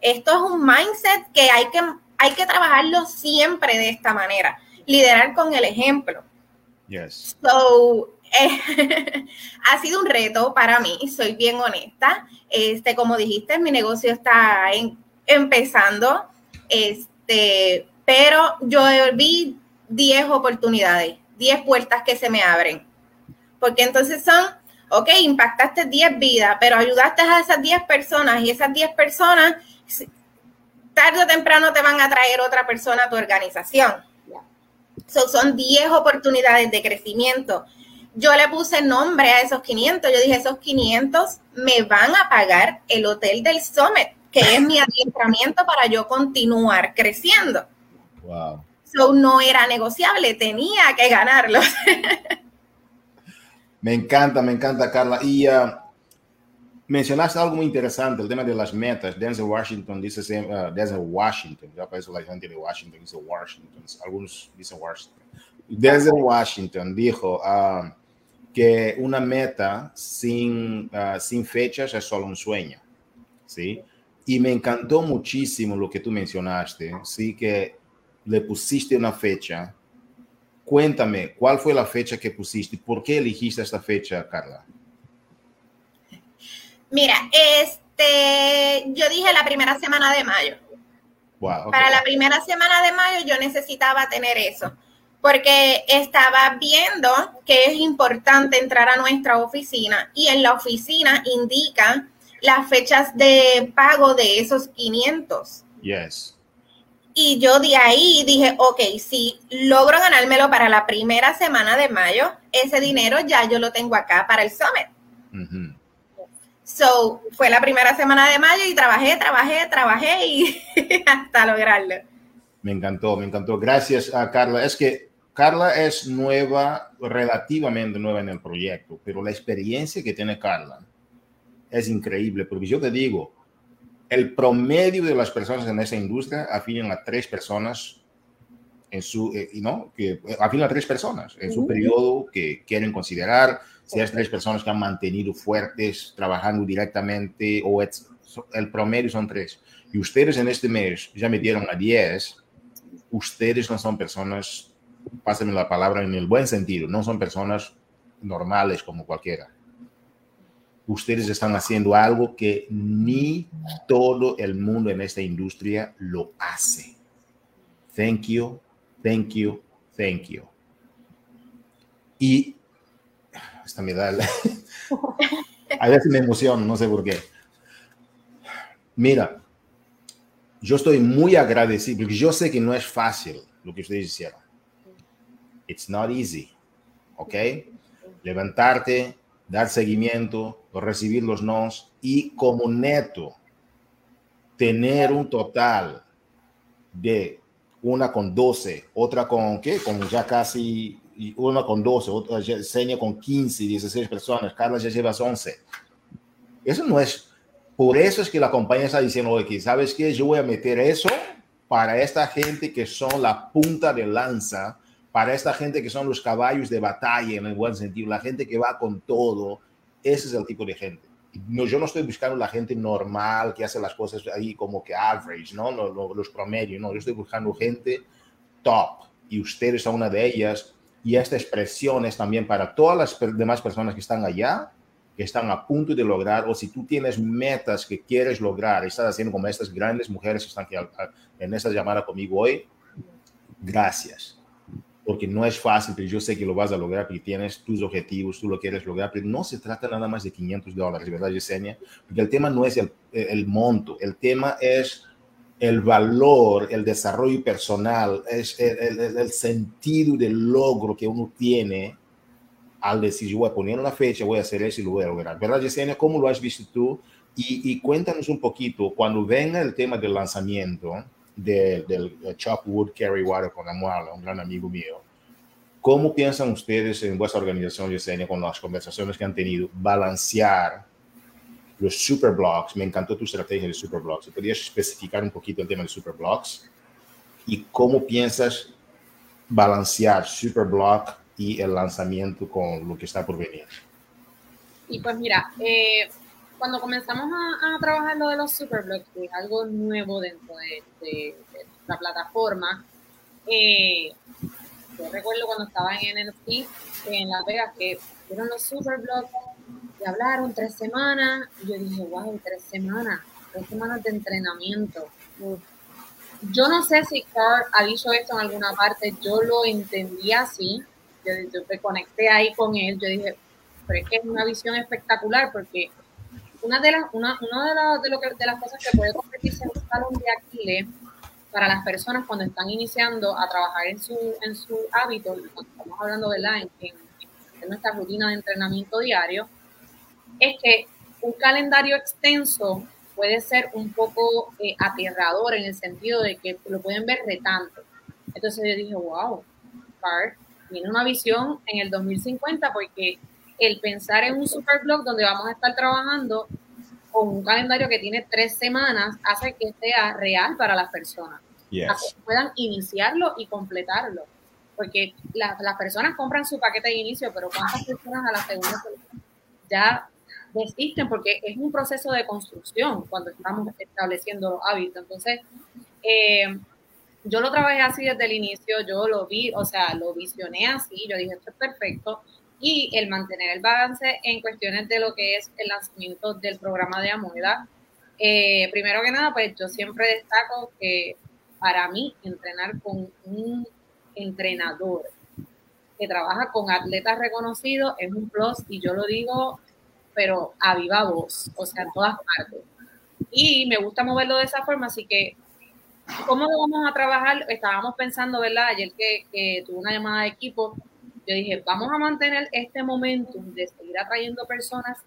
esto es un mindset que hay que, hay que trabajarlo siempre de esta manera, liderar con el ejemplo. Yes. So, eh, ha sido un reto para mí, soy bien honesta. Este, como dijiste, mi negocio está empezando, este, pero yo vi 10 oportunidades, 10 puertas que se me abren. Porque entonces son, ok, impactaste 10 vidas, pero ayudaste a esas 10 personas y esas 10 personas tarde o temprano te van a traer otra persona a tu organización. son 10 oportunidades de crecimiento. Yo le puse nombre a esos 500. Yo dije, esos 500 me van a pagar el hotel del Summit, que es mi adiestramiento para yo continuar creciendo. Wow. So, no era negociable, tenía que ganarlo. me encanta, me encanta, Carla. Y uh, mencionaste algo muy interesante, el tema de las metas. Denzel Washington dice, uh, Denzel Washington, ya parece la gente de Washington, dice Washington, algunos dicen Washington. Denzel Washington dijo uh, que una meta sin, uh, sin fechas es solo un sueño, ¿sí? Y me encantó muchísimo lo que tú mencionaste, ¿sí? Que le pusiste una fecha. Cuéntame, ¿cuál fue la fecha que pusiste? ¿Por qué elegiste esta fecha, Carla? Mira, este, yo dije la primera semana de mayo. Para la primera semana de mayo yo necesitaba tener eso, porque estaba viendo que es importante entrar a nuestra oficina y en la oficina indica las fechas de pago de esos 500. Yes. Y yo de ahí dije, ok, si logro ganármelo para la primera semana de mayo, ese dinero ya yo lo tengo acá para el summit. So, fue la primera semana de mayo y trabajé, trabajé, trabajé y hasta lograrlo. Me encantó, me encantó. Gracias a Carla. Es que Carla es nueva, relativamente nueva en el proyecto, pero la experiencia que tiene Carla es increíble, porque yo te digo, el promedio de las personas en esa industria afinan a tres personas en su, eh, ¿no? Que afinan a tres personas en su periodo que quieren considerar, si es tres personas que han mantenido fuertes, trabajando directamente, o el promedio son tres. Y ustedes en este mes ya metieron a diez, ustedes no son personas, pásenme la palabra en el buen sentido, no son personas normales como cualquiera ustedes están haciendo algo que ni todo el mundo en esta industria lo hace. Thank you, thank you, thank you. Y esta me da, a veces me emociona, no sé por qué. Mira, yo estoy muy agradecido porque yo sé que no es fácil lo que ustedes hicieron. It's not easy, ¿ok? Levantarte, dar seguimiento, recibir los nos y como neto tener un total de una con 12, otra con qué, con ya casi una con 12, otra Seña con 15, 16 personas, Carla ya llevas 11. Eso no es, por eso es que la compañía está diciendo, oye, ¿sabes qué? Yo voy a meter eso para esta gente que son la punta de lanza para esta gente que son los caballos de batalla en el buen sentido, la gente que va con todo, ese es el tipo de gente. No, yo no estoy buscando la gente normal que hace las cosas ahí como que average, ¿no? Los, los promedios, no, yo estoy buscando gente top y ustedes son una de ellas y esta expresión es también para todas las demás personas que están allá, que están a punto de lograr, o si tú tienes metas que quieres lograr, estás haciendo como estas grandes mujeres que están aquí en esta llamada conmigo hoy, gracias porque no es fácil, pero yo sé que lo vas a lograr porque tienes tus objetivos, tú lo quieres lograr, pero no se trata nada más de 500 dólares, ¿verdad, Yesenia? Porque el tema no es el, el monto, el tema es el valor, el desarrollo personal, es el, el, el, sentido del logro que uno tiene al decir, yo voy a poner una fecha, voy a hacer eso y lo voy a lograr. ¿Verdad, Yesenia? ¿Cómo lo has visto tú? Y, y cuéntanos un poquito, cuando venga el tema del lanzamiento, de, del Chop Wood Carry Water con Amuala, un gran amigo mío. ¿Cómo piensan ustedes en vuestra organización, Yesenia, con las conversaciones que han tenido, balancear los superblocks? Me encantó tu estrategia de superblocks. ¿Podrías especificar un poquito el tema de superblocks? ¿Y cómo piensas balancear superblock y el lanzamiento con lo que está por venir? Y pues mira, eh, cuando comenzamos a, trabajar lo de los superblocks, que es algo nuevo dentro de, de, la plataforma, eh, yo recuerdo cuando estaba en NFT en Las Vegas que vieron los superblocks y hablaron tres semanas y yo dije, wow, tres semanas, tres semanas de entrenamiento. Yo no sé si Carl ha dicho esto en alguna parte, yo lo entendí así, yo me conecté ahí con él, yo dije, pero es que es una visión espectacular porque una de las, una, una de, la, de, lo que, de las cosas que puede convertirse en un talón de Aquiles para las personas cuando están iniciando a trabajar en su, en su hábito, cuando estamos hablando de la en, en, nuestra rutina de entrenamiento diario, es que un calendario extenso puede ser un poco eh, aterrador en el sentido de que lo pueden ver retante. Entonces yo dije, wow, Bart tiene una visión en el 2050 porque el pensar en un superblog donde vamos a estar trabajando con un calendario que tiene tres semanas hace que sea real para las personas. Yes. que puedan iniciarlo y completarlo. Porque la, las personas compran su paquete de inicio, pero ¿cuántas personas a la segunda ya desisten? Porque es un proceso de construcción cuando estamos estableciendo los hábitos. Entonces, eh, yo lo trabajé así desde el inicio, yo lo vi, o sea, lo visioné así, yo dije, esto es perfecto, y el mantener el balance en cuestiones de lo que es el lanzamiento del programa de Amuela. Eh, primero que nada, pues yo siempre destaco que para mí entrenar con un entrenador que trabaja con atletas reconocidos es un plus y yo lo digo, pero a viva voz, o sea, en todas partes. Y me gusta moverlo de esa forma, así que, ¿cómo lo vamos a trabajar? Estábamos pensando, ¿verdad? Ayer que, que tuve una llamada de equipo, yo dije, vamos a mantener este momentum de seguir atrayendo personas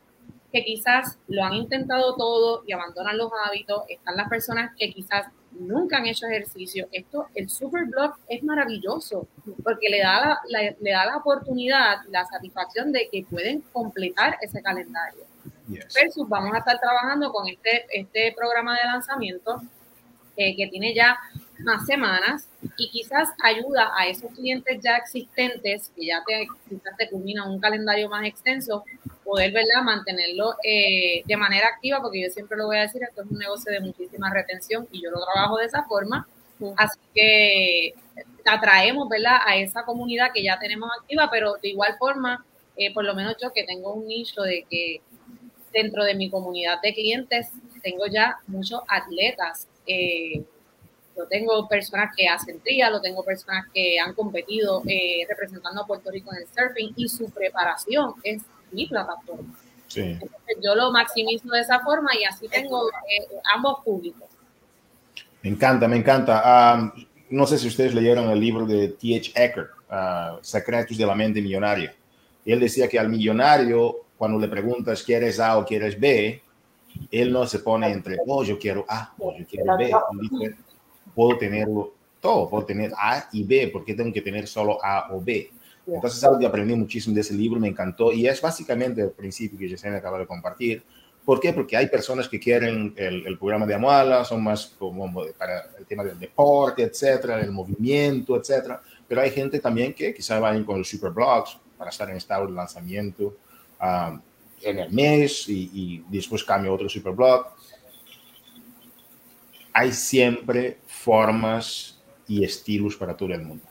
que quizás lo han intentado todo y abandonan los hábitos. Están las personas que quizás nunca han hecho ejercicio. Esto, el Superblog es maravilloso porque le da la, la, le da la oportunidad, la satisfacción de que pueden completar ese calendario. Yes. Versus vamos a estar trabajando con este, este programa de lanzamiento eh, que tiene ya más semanas y quizás ayuda a esos clientes ya existentes que ya te, quizás te culminan un calendario más extenso, poder ¿verdad? mantenerlo eh, de manera activa, porque yo siempre lo voy a decir, esto es un negocio de muchísima retención y yo lo trabajo de esa forma. Así que atraemos ¿verdad? a esa comunidad que ya tenemos activa, pero de igual forma, eh, por lo menos yo que tengo un nicho de que dentro de mi comunidad de clientes tengo ya muchos atletas. Eh, yo tengo personas que hacen tría, lo tengo personas que han competido eh, representando a Puerto Rico en el surfing y su preparación es mi plataforma. Sí. Entonces, yo lo maximizo de esa forma y así tengo eh, ambos públicos. Me encanta, me encanta. Um, no sé si ustedes leyeron el libro de T.H. Eckert, uh, Secretos de la Mente Millonaria. Él decía que al millonario, cuando le preguntas quieres A o quieres B, él no se pone entre, oh, yo quiero A o yo quiero B. Él dice, puedo tenerlo todo, puedo tener A y B, ¿por qué tengo que tener solo A o B? Entonces, algo que aprendí muchísimo de ese libro, me encantó, y es básicamente el principio que Yesenia acaba de compartir. ¿Por qué? Porque hay personas que quieren el, el programa de Amuala, son más como para el tema del deporte, etcétera, el movimiento, etcétera. pero hay gente también que quizá va a ir con los superblogs para estar en estado de lanzamiento um, en el mes y, y después cambia otro superblog. Hay siempre formas y estilos para todo el mundo.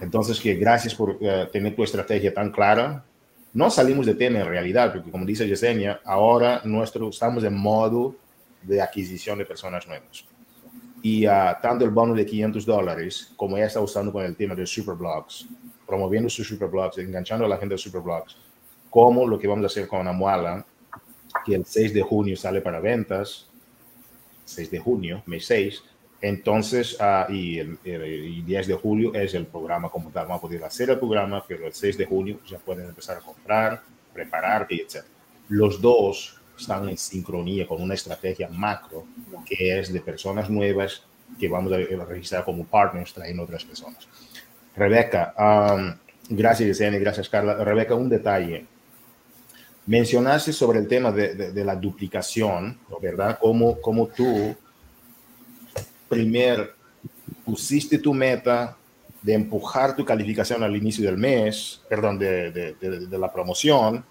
Entonces, que gracias por uh, tener tu estrategia tan clara. No salimos de tema en realidad, porque como dice Yesenia, ahora nuestro, estamos en modo de adquisición de personas nuevas. Y uh, tanto el bono de 500 dólares, como ella está usando con el tema de superblogs, promoviendo sus superblogs, enganchando a la gente de superblogs, como lo que vamos a hacer con Amuala, que el 6 de junio sale para ventas, 6 de junio, mes 6, entonces, uh, y el, el, el, 10 de julio es el programa como tal. Vamos a poder hacer el programa, pero el 6 de junio ya pueden empezar a comprar, preparar, etc. Los dos están en sincronía con una estrategia macro que es de personas nuevas que vamos a registrar como partners trayendo otras personas. Rebeca, um, gracias Yesenia, gracias Carla. Rebeca, un detalle. Mencionaste sobre el tema de, de, de la duplicación, ¿verdad? Como, como tú, primero, pusiste tu meta de empujar tu calificación al inicio del mes, perdón, de, de, de, la promoción,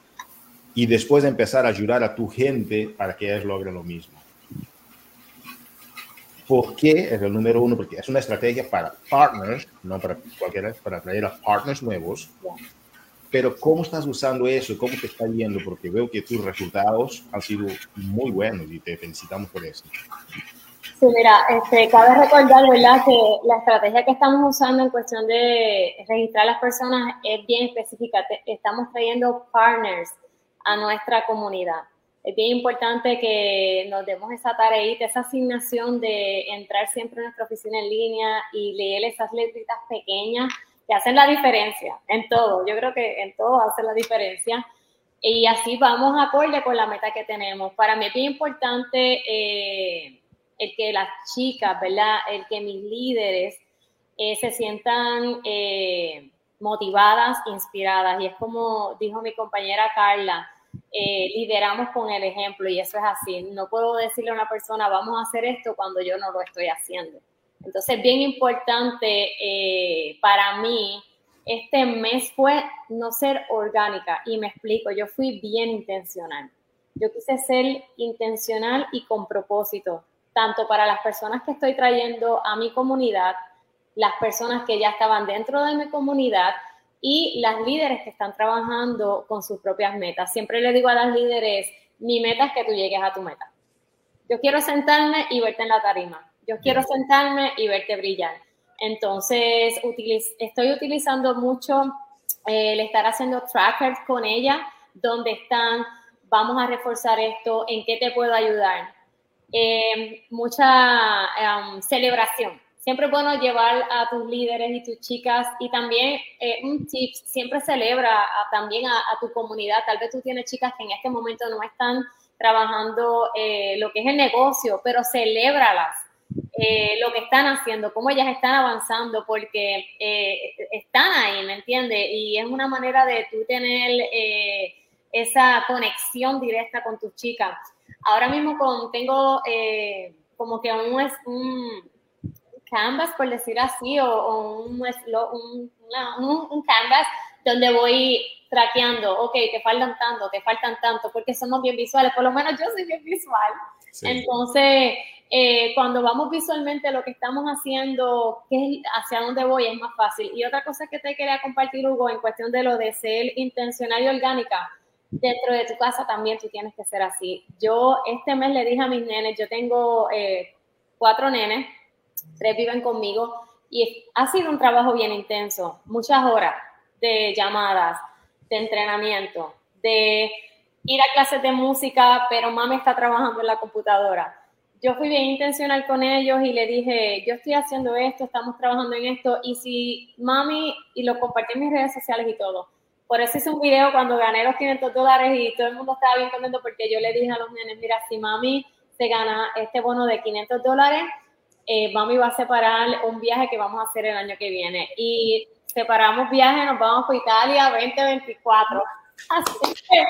y después empezar a ayudar a tu gente para que ellos logren lo mismo. ¿Por qué? Es el número uno, porque es una estrategia para partners, no para cualquiera, para atraer a partners nuevos. Pero ¿cómo estás usando eso? ¿Cómo te está yendo? Porque veo que tus resultados han sido muy buenos y te felicitamos por eso. Sí, mira, este, cabe recordar, ¿verdad?, que la estrategia que estamos usando en cuestión de registrar a las personas es bien específica. Estamos trayendo partners a nuestra comunidad. Es bien importante que nos demos esa tarea, esa asignación de entrar siempre a nuestra oficina en línea y leer esas letritas pequeñas que hacen la diferencia en todo. Yo creo que en todo hace la diferencia. Y así vamos acorde con la meta que tenemos. Para mí es bien importante eh, el que las chicas, ¿verdad? El que mis líderes eh, se sientan eh, motivadas, inspiradas. Y es como dijo mi compañera Carla, eh, lideramos con el ejemplo y eso es así. No puedo decirle a una persona, vamos a hacer esto cuando yo no lo estoy haciendo. Entonces, bien importante eh, para mí, este mes fue no ser orgánica y me explico, yo fui bien intencional. Yo quise ser intencional y con propósito, tanto para las personas que estoy trayendo a mi comunidad, las personas que ya estaban dentro de mi comunidad y las líderes que están trabajando con sus propias metas. Siempre le digo a las líderes, mi meta es que tú llegues a tu meta. Yo quiero sentarme y verte en la tarima. Yo quiero sentarme y verte brillar. Entonces, estoy utilizando mucho eh, el estar haciendo trackers con ella, donde están, vamos a reforzar esto, en qué te puedo ayudar. Eh, mucha um, celebración siempre es bueno llevar a tus líderes y tus chicas y también eh, un tip, siempre celebra a, también a, a, tu comunidad. Tal vez tú tienes chicas que en este momento no están trabajando eh, lo que es el negocio, pero celébralas. Eh, lo que están haciendo, cómo ellas están avanzando, porque eh, están ahí, ¿me entiendes? Y es una manera de tú tener eh, esa conexión directa con tus chicas. Ahora mismo con, tengo como que un, un canvas, por decir así, o, o un, un, una, un, un, canvas donde voy traqueando, ok, te faltan tanto, te faltan tanto, porque somos bien visuales, por lo menos yo soy bien visual. Sí. Entonces, eh, cuando vamos visualmente lo que estamos haciendo, qué, hacia dónde voy, es más fácil. Y otra cosa que te quería compartir, Hugo, en cuestión de lo de ser intencional y orgánica, dentro de tu casa también tú tienes que ser así. Yo este mes le dije a mis nenes, yo tengo eh, cuatro nenes, tres viven conmigo y ha sido un trabajo bien intenso, muchas horas de llamadas, de entrenamiento, de ir a clases de música, pero mami está trabajando en la computadora. Yo fui bien intencional con ellos y le dije, yo estoy haciendo esto, estamos trabajando en esto, y si mami, y lo compartí en mis redes sociales y todo. Por eso hice un video cuando gané los 500 dólares y todo el mundo estaba bien contento porque yo le dije a los nenes, mira, si mami se gana este bono de 500 dólares, eh, mami va a separar un viaje que vamos a hacer el año que viene. Y separamos viaje, nos vamos por Italia 2024. Así que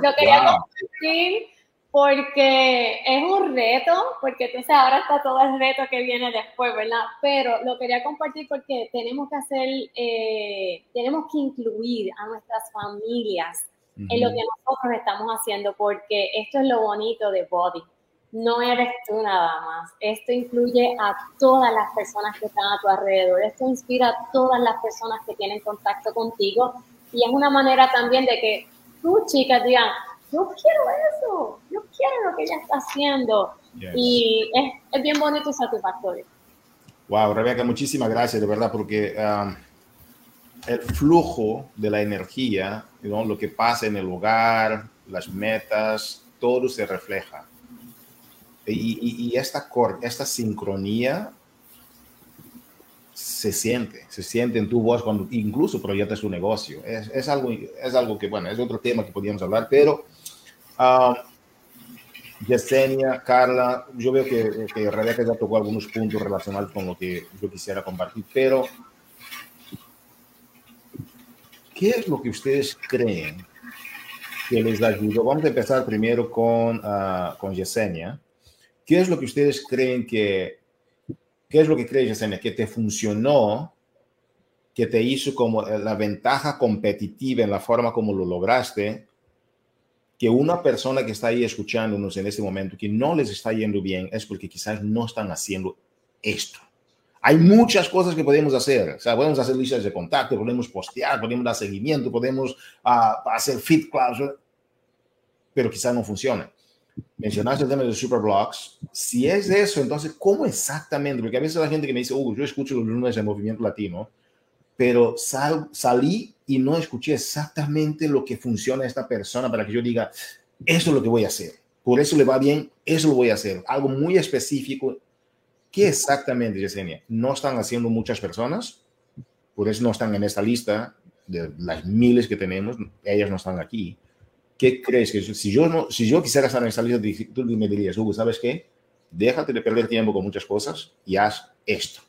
lo quería wow. compartir porque es un reto, porque entonces ahora está todo el reto que viene después, ¿verdad? Pero lo quería compartir porque tenemos que hacer, eh, tenemos que incluir a nuestras familias en lo que nosotros estamos haciendo, porque esto es lo bonito de Body. No eres tú nada más. Esto incluye a todas las personas que están a tu alrededor. Esto inspira a todas las personas que tienen contacto contigo. Y es una manera también de que tú, chicas, digan, yo quiero eso, yo quiero lo que ella está haciendo. Y es, es, bien bonito y satisfactorio. Wow, Rebeca, muchísimas gracias, de verdad, porque um, el flujo de la energía, ¿no? lo que pasa en el hogar, las metas, todo se refleja. Y, y, esta, esta sincronía se siente, se siente en tu voz cuando incluso proyectas tu negocio. Es, es, algo, es algo que, bueno, es otro tema que podríamos hablar, pero uh, Yesenia, Carla, yo veo que, que Rebeca ya tocó algunos puntos relacionados con lo que yo quisiera compartir, pero ¿qué es lo que ustedes creen que les ayudó? Vamos a empezar primero con, uh, con Yesenia. ¿Qué es lo que ustedes creen que, qué es lo que crees, Yesenia, que te funcionó, que te hizo como la ventaja competitiva en la forma como lo lograste que una persona que está ahí escuchándonos en este momento, que no les está yendo bien, es porque quizás no están haciendo esto. Hay muchas cosas que podemos hacer. O sea, podemos hacer listas de contacto, podemos postear, podemos dar seguimiento, podemos uh, hacer fit clubs, pero quizás no funciona. Mencionaste el tema de superblocks. Si es eso, entonces, ¿cómo exactamente? Porque a veces la gente que me dice, oh, yo escucho los lunes de movimiento latino, pero sal, salí y no escuché exactamente lo que funciona esta persona para que yo diga, eso es lo que voy a hacer. Por eso le va bien, eso lo voy a hacer. Algo muy específico. ¿Qué exactamente, Yesenia? No están haciendo muchas personas, por eso no están en esta lista de las miles que tenemos, ellas no están aquí. ¿Qué crees que si yo, no, si yo quisiera estar en esta lista, tú me dirías, Hugo, ¿sabes qué? Déjate de perder tiempo con muchas cosas y haz esto.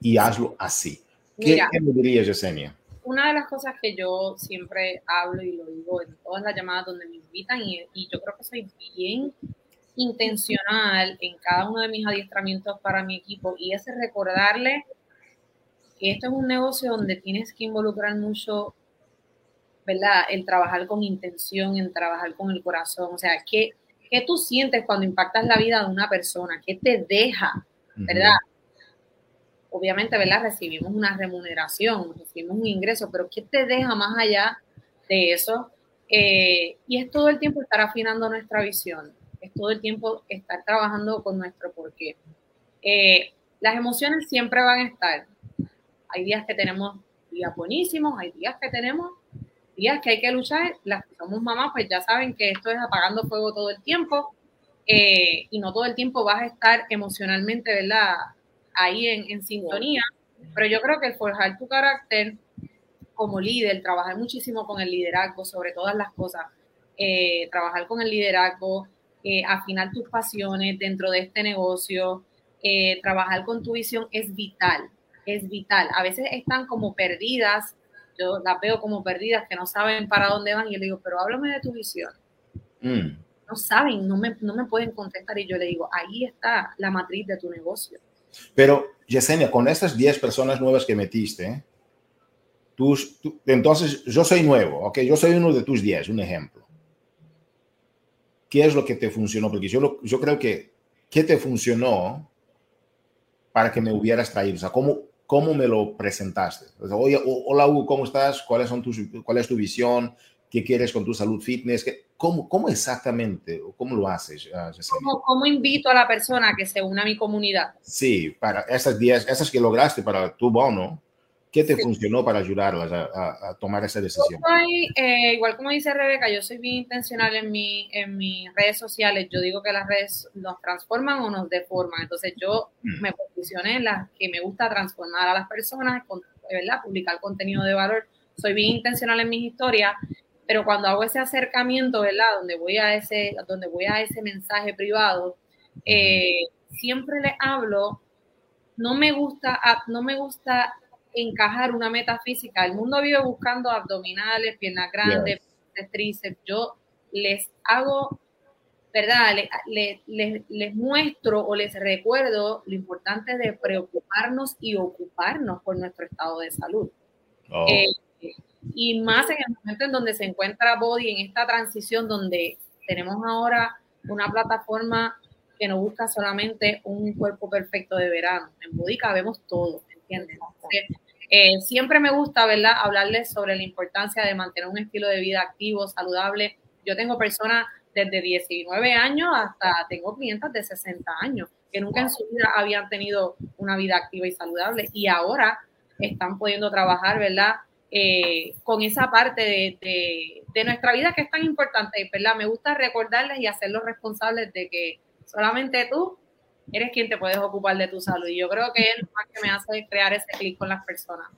Y hazlo así. ¿Qué, ¿qué me dirías, Yesenia? una de las cosas que yo siempre hablo y lo digo en todas las llamadas donde me invitan y, yo creo que soy bien intencional en cada uno de mis adiestramientos para mi equipo y es recordarle que esto es un negocio donde tienes que involucrar mucho, ¿verdad? El trabajar con intención, en trabajar con el corazón, o sea, ¿qué, qué tú sientes cuando impactas la vida de una persona? ¿Qué te deja? ¿Verdad? Obviamente, ¿verdad? Recibimos una remuneración, recibimos un ingreso, pero ¿qué te deja más allá de eso? Eh, y es todo el tiempo estar afinando nuestra visión, es todo el tiempo estar trabajando con nuestro porqué. Eh, las emociones siempre van a estar. Hay días que tenemos días buenísimos, hay días que tenemos días que hay que luchar. Las que somos mamás, pues ya saben que esto es apagando fuego todo el tiempo eh, y no todo el tiempo vas a estar emocionalmente, ¿verdad? Ahí en, sintonía, pero yo creo que forjar tu carácter como líder, trabajar muchísimo con el liderazgo sobre todas las cosas, eh, trabajar con el liderazgo, eh, afinar tus pasiones dentro de este negocio, eh, trabajar con tu visión es vital, es vital. A veces están como perdidas, yo las veo como perdidas, que no saben para dónde van y yo le digo, pero háblame de tu visión. Mm. No saben, no me, no me pueden contestar y yo le digo, ahí está la matriz de tu negocio. Pero, Yesenia, con estas 10 personas nuevas que metiste, entonces yo soy nuevo, ¿ok? Yo soy uno de tus 10, un ejemplo. ¿Qué es lo que te funcionó? Porque yo, yo creo que, ¿qué te funcionó para que me hubieras traído? O sea, ¿cómo, cómo me lo presentaste? Oye, hola Hugo, ¿cómo estás? ¿Cuáles son tus, ¿Cuál es tu visión? ¿Qué quieres con tu salud fitness? ¿Cómo, cómo exactamente, cómo lo haces? Ah, ¿Cómo, ¿Cómo, invito a la persona a que se una a mi comunidad? Sí, para esas 10, esas que lograste para tu bono, ¿qué te funcionó para ayudarlas a, tomar esa decisión? Soy, eh, igual como dice Rebeca, yo soy bien intencional en, mi, en mis redes sociales. Yo digo que las redes nos transforman o nos deforman. Entonces yo mm. me posicioné en las que me gusta transformar a las personas, ¿verdad? publicar contenido de valor. Soy bien intencional en mis historias pero cuando hago ese acercamiento, ¿verdad? Donde voy a ese, donde voy a ese mensaje privado, eh, siempre le hablo, no me gusta, no me gusta encajar una metafísica. El mundo vive buscando abdominales, piernas grandes, tríceps. Yo les hago ¿verdad? Les, muestro o les recuerdo lo importante de preocuparnos y ocuparnos por nuestro estado de salud. Oh. Eh, y más en el momento en donde se encuentra Body en esta transición donde tenemos ahora una plataforma que no busca solamente un cuerpo perfecto de verano. En Body cabemos todo, ¿entiendes? Eh, siempre me gusta, ¿verdad?, hablarles sobre la importancia de mantener un estilo de vida activo, saludable. Yo tengo personas desde 19 años hasta tengo clientes de 60 años que nunca en su vida habían tenido una vida activa y saludable y ahora están pudiendo trabajar, ¿verdad? Eh, con esa parte de, de, nuestra vida que es tan importante, ¿verdad? Me gusta recordarles y hacerlos responsables de que solamente tú eres quien te puedes ocupar de tu salud. Y yo creo que es lo más que me hace crear ese clic con las personas.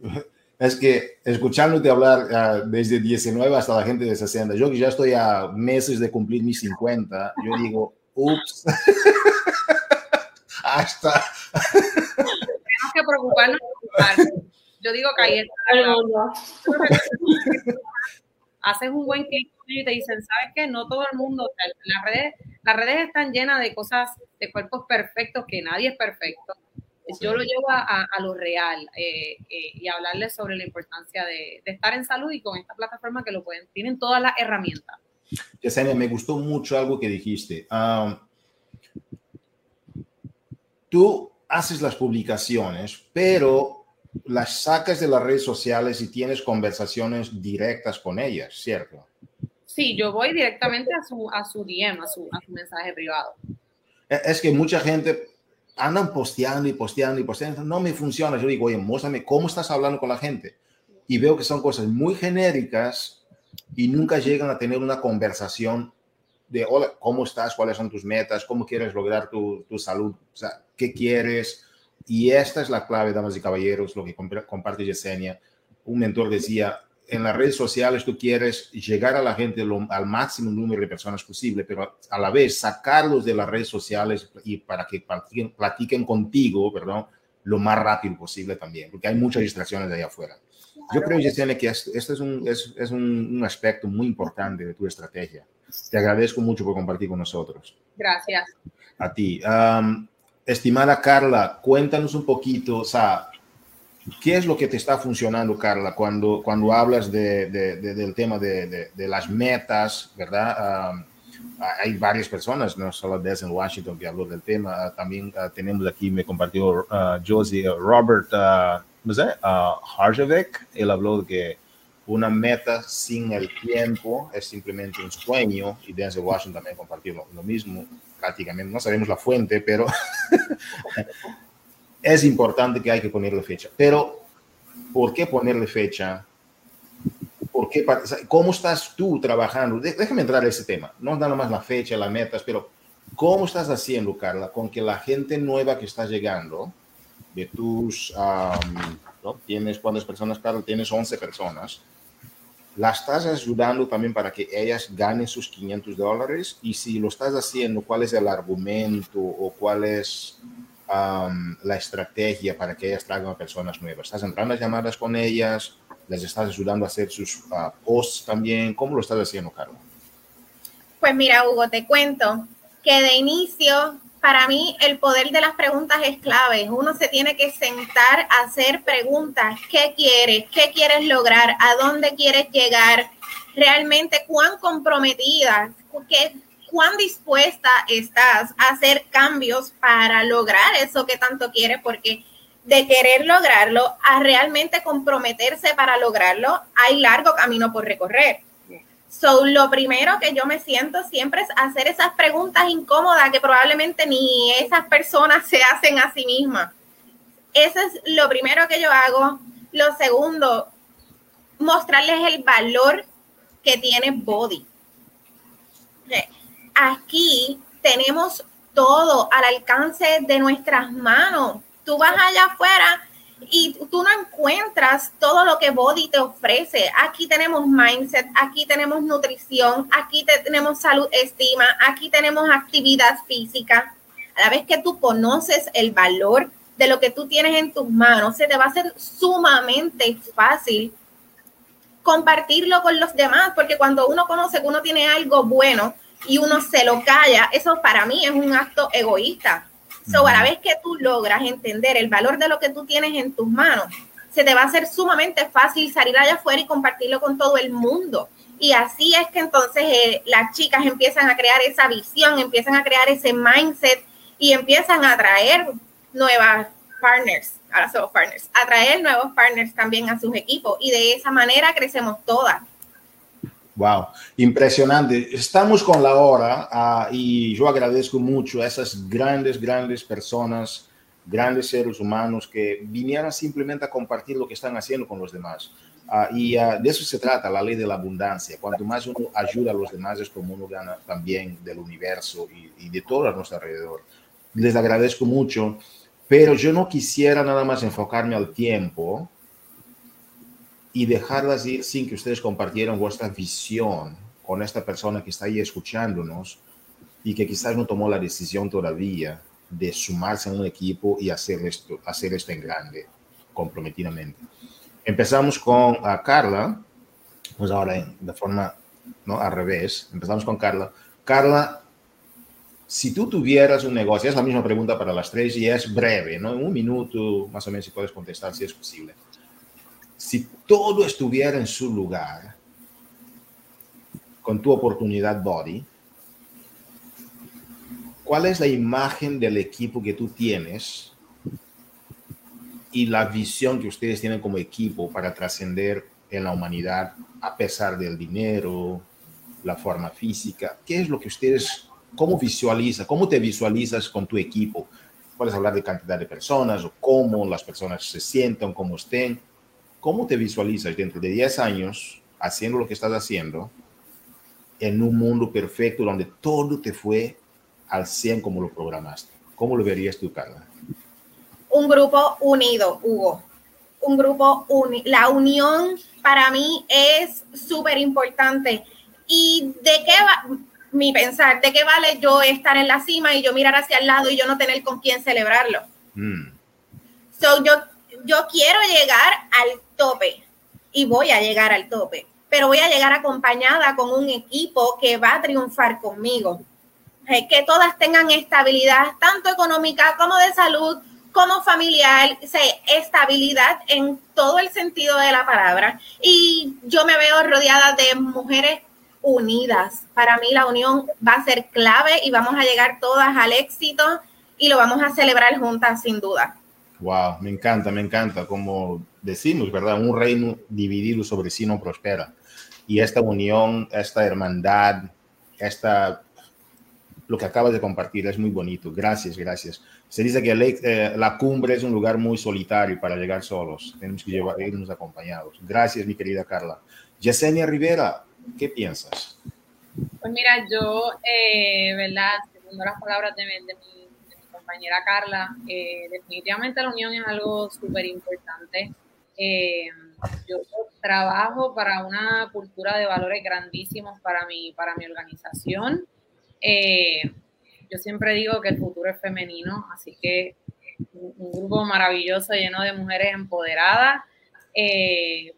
Es que escuchándote hablar uh, desde 19 hasta la gente de 60, yo que ya estoy a meses de cumplir mis 50, yo digo, ups, hasta... Tenemos que preocuparnos. Yo digo que ahí está. Haces un buen clic y te dicen, ¿sabes qué? No todo el mundo, las redes, las redes están llenas de cosas, de cuerpos perfectos, que nadie es perfecto yo lo llevo a, lo real eh, eh, y hablarles sobre la importancia de, estar en salud y con esta plataforma que lo pueden, tienen todas las herramientas. Yesenia, me gustó mucho algo que dijiste. tú haces las publicaciones, pero las sacas de las redes sociales y tienes conversaciones directas con ellas, ¿cierto? Sí, yo voy directamente a su, a su DM, a su, a su mensaje privado. E, es que mucha gente andan posteando y posteando y posteando, no me funciona. Yo digo, oye, muéstrame cómo estás hablando con la gente. Y veo que son cosas muy genéricas y nunca llegan a tener una conversación de, hola, ¿cómo estás? ¿Cuáles son tus metas? ¿Cómo quieres lograr tu, tu salud? O sea, ¿qué quieres? Y esta es la clave, damas y caballeros, lo que comparte Yesenia. Un mentor decía, en las redes sociales tú quieres llegar a la gente al máximo número de personas posible, pero a la vez sacarlos de las redes sociales y para que platiquen, contigo, perdón, lo más rápido posible también, porque hay muchas distracciones de allá afuera. Yo creo, Yesenia, que este es, un, es, es un, un, aspecto muy importante de tu estrategia. Te agradezco mucho por compartir con nosotros. Gracias. A ti. Estimada Carla, cuéntanos un poquito, o sea, ¿Qué es lo que te está funcionando, Carla, cuando, cuando hablas de, del tema de, las metas, verdad? hay varias personas, no solo desde en Washington, que habló del tema. también ah, tenemos aquí, me compartió uh, Josie, Robert, no sé, Harjevec. Él habló de que una meta sin el tiempo es simplemente un sueño. Y desde Washington también compartió lo, lo mismo. Prácticamente, no sabemos la fuente, pero es importante que hay que ponerle fecha. Pero, ¿por qué ponerle fecha? ¿Por qué, ¿Cómo estás tú trabajando? Déjame entrar a ese tema. No nada más la fecha, las metas, pero ¿cómo estás haciendo, Carla, con que la gente nueva que está llegando, de tus, ¿no? ¿Tienes cuántas personas, Carla? Tienes 11 personas. ¿La estás ayudando también para que ellas ganen sus 500 dólares? Y si lo estás haciendo, ¿cuál es el argumento o cuál es la estrategia para que ellas traigan a personas nuevas? ¿Estás entrando a llamadas con ellas? ¿Les estás ayudando a hacer sus uh, posts también? ¿Cómo lo estás haciendo, Carlos? Pues mira, Hugo, te cuento que de inicio, para mí, el poder de las preguntas es clave. Uno se tiene que sentar a hacer preguntas. ¿Qué quieres? ¿Qué quieres lograr? ¿A dónde quieres llegar? Realmente, ¿cuán comprometida? ¿Qué, cuán dispuesta estás a hacer cambios para lograr eso que tanto quieres, porque de querer lograrlo a realmente comprometerse para lograrlo, hay largo camino por recorrer. So, lo primero que yo me siento siempre es hacer esas preguntas incómodas que probablemente ni esas personas se hacen a sí mismas. Eso es lo primero que yo hago. Lo segundo, mostrarles el valor que tiene Body aquí tenemos todo al alcance de nuestras manos. Tú vas allá afuera y tú no encuentras todo lo que Body te ofrece. Aquí tenemos mindset, aquí tenemos nutrición, aquí tenemos salud, estima, aquí tenemos actividad física. A la vez que tú conoces el valor de lo que tú tienes en tus manos, se te va a hacer sumamente fácil compartirlo con los demás, porque cuando uno conoce que uno tiene algo bueno, y uno se lo calla, eso para mí es un acto egoísta. So, a la vez que tú logras entender el valor de lo que tú tienes en tus manos, se te va a hacer sumamente fácil salir allá afuera y compartirlo con todo el mundo. Y así es que entonces eh, las chicas empiezan a crear esa visión, empiezan a crear ese mindset y empiezan a atraer nuevas partners, ahora somos partners, atraer nuevos partners también a sus equipos y de esa manera crecemos todas. Wow, impresionante. Estamos con la hora uh, y yo agradezco mucho a esas grandes, grandes personas, grandes seres humanos que vinieran simplemente a compartir lo que están haciendo con los demás. Uh, y uh, de eso se trata la ley de la abundancia. Cuanto más uno ayuda a los demás es como uno gana también del universo y, y de todo a nuestro alrededor. Les agradezco mucho, pero yo no quisiera nada más enfocarme al tiempo y dejarlas ir sin que ustedes compartieran vuestra visión con esta persona que está ahí escuchándonos y que quizás no tomó la decisión todavía de sumarse a un equipo y hacer esto, hacer esto en grande, comprometidamente. Empezamos con a Carla, pues ahora de forma ¿no? al revés, empezamos con Carla. Carla, si tú tuvieras un negocio, es la misma pregunta para las tres y es breve, ¿no? Un minuto más o menos si puedes contestar si es posible si todo estuviera en su lugar, con tu oportunidad body, ¿cuál es la imagen del equipo que tú tienes y la visión que ustedes tienen como equipo para trascender en la humanidad a pesar del dinero, la forma física? ¿Qué es lo que ustedes, cómo visualiza, cómo te visualizas con tu equipo? Puedes hablar de cantidad de personas o cómo las personas se sientan, cómo estén ¿Cómo te visualizas dentro de 10 años haciendo lo que estás haciendo en un mundo perfecto donde todo te fue al 100 como lo programaste? ¿Cómo lo verías tú, Carla? Un grupo unido, Hugo. Un grupo unido. La unión para mí es súper importante. ¿Y de qué va mi pensar? ¿De qué vale yo estar en la cima y yo mirar hacia el lado y yo no tener con quién celebrarlo? Mm. So, yo, yo quiero llegar al tope y voy a llegar al tope, pero voy a llegar acompañada con un equipo que va a triunfar conmigo. Que todas tengan estabilidad, tanto económica como de salud, como familiar, estabilidad en todo el sentido de la palabra. Y yo me veo rodeada de mujeres unidas. Para mí la unión va a ser clave y vamos a llegar todas al éxito y lo vamos a celebrar juntas sin duda. Wow, me encanta, me encanta. Como decimos, ¿verdad? Un reino dividido sobre sí no prospera. Y esta unión, esta hermandad, esta, lo que acabas de compartir es muy bonito. Gracias, gracias. Se dice que eh, la cumbre es un lugar muy solitario para llegar solos. Tenemos que llevar, irnos acompañados. Gracias, mi querida Carla. Yesenia Rivera, ¿qué piensas? Pues mira, yo, eh, ¿verdad? Segundo las palabras de, de mi compañera Carla, eh, definitivamente la unión es algo súper importante. Eh, yo trabajo para una cultura de valores grandísimos para mi, para mi organización. Eh, yo siempre digo que el futuro es femenino, así que un, grupo maravilloso lleno de mujeres empoderadas,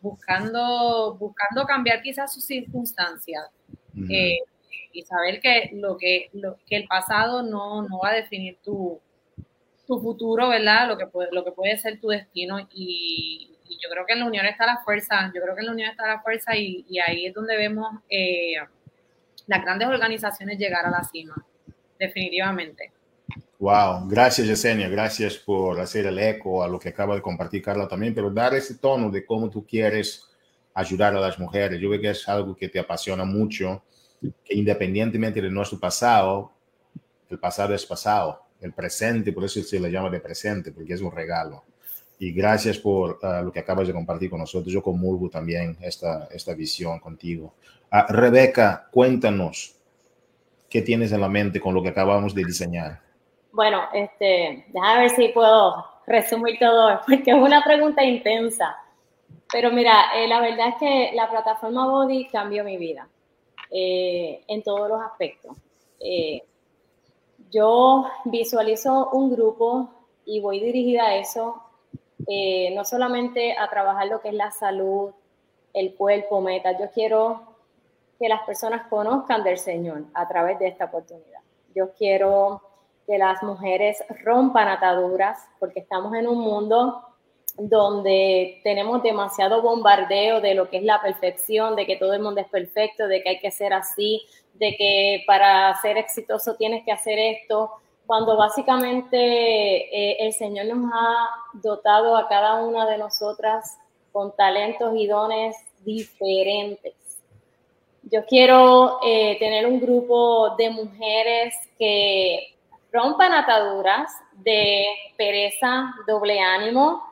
buscando, buscando cambiar quizás sus circunstancias y saber que lo que, lo, que el pasado no, no va a definir tu, tu futuro, ¿verdad? Lo que puede, ser tu destino y, yo creo que en la unión está la fuerza, yo creo que en la unión está la fuerza y, ahí es donde vemos eh, las grandes organizaciones llegar a la cima, definitivamente. Wow, gracias Yesenia, gracias por hacer el eco a lo que acaba de compartir Carla también, pero dar ese tono de cómo tú quieres ayudar a las mujeres. Yo veo que es algo que te apasiona mucho que independientemente de nuestro pasado, el pasado es pasado, el presente, por eso se le llama de presente, porque es un regalo. Y gracias por ah, lo que acabas de compartir con nosotros. Yo comulgo también esta, esta visión contigo. Uh, Rebeca, cuéntanos qué tienes en la mente con lo que acabamos de diseñar. Bueno, este, déjame ver si puedo resumir todo, porque es una pregunta intensa. Pero mira, eh, la verdad es que la plataforma Body cambió mi vida. Eh, en todos los aspectos. Eh, yo visualizo un grupo y voy dirigida a eso, eh, no solamente a trabajar lo que es la salud, el cuerpo, meta, yo quiero que las personas conozcan del Señor a través de esta oportunidad. Yo quiero que las mujeres rompan ataduras porque estamos en un mundo donde tenemos demasiado bombardeo de lo que es la perfección, de que todo el mundo es perfecto, de que hay que ser así, de que para ser exitoso tienes que hacer esto, cuando básicamente eh, el Señor nos ha dotado a cada una de nosotras con talentos y dones diferentes. Yo quiero eh, tener un grupo de mujeres que rompan ataduras de pereza, doble ánimo,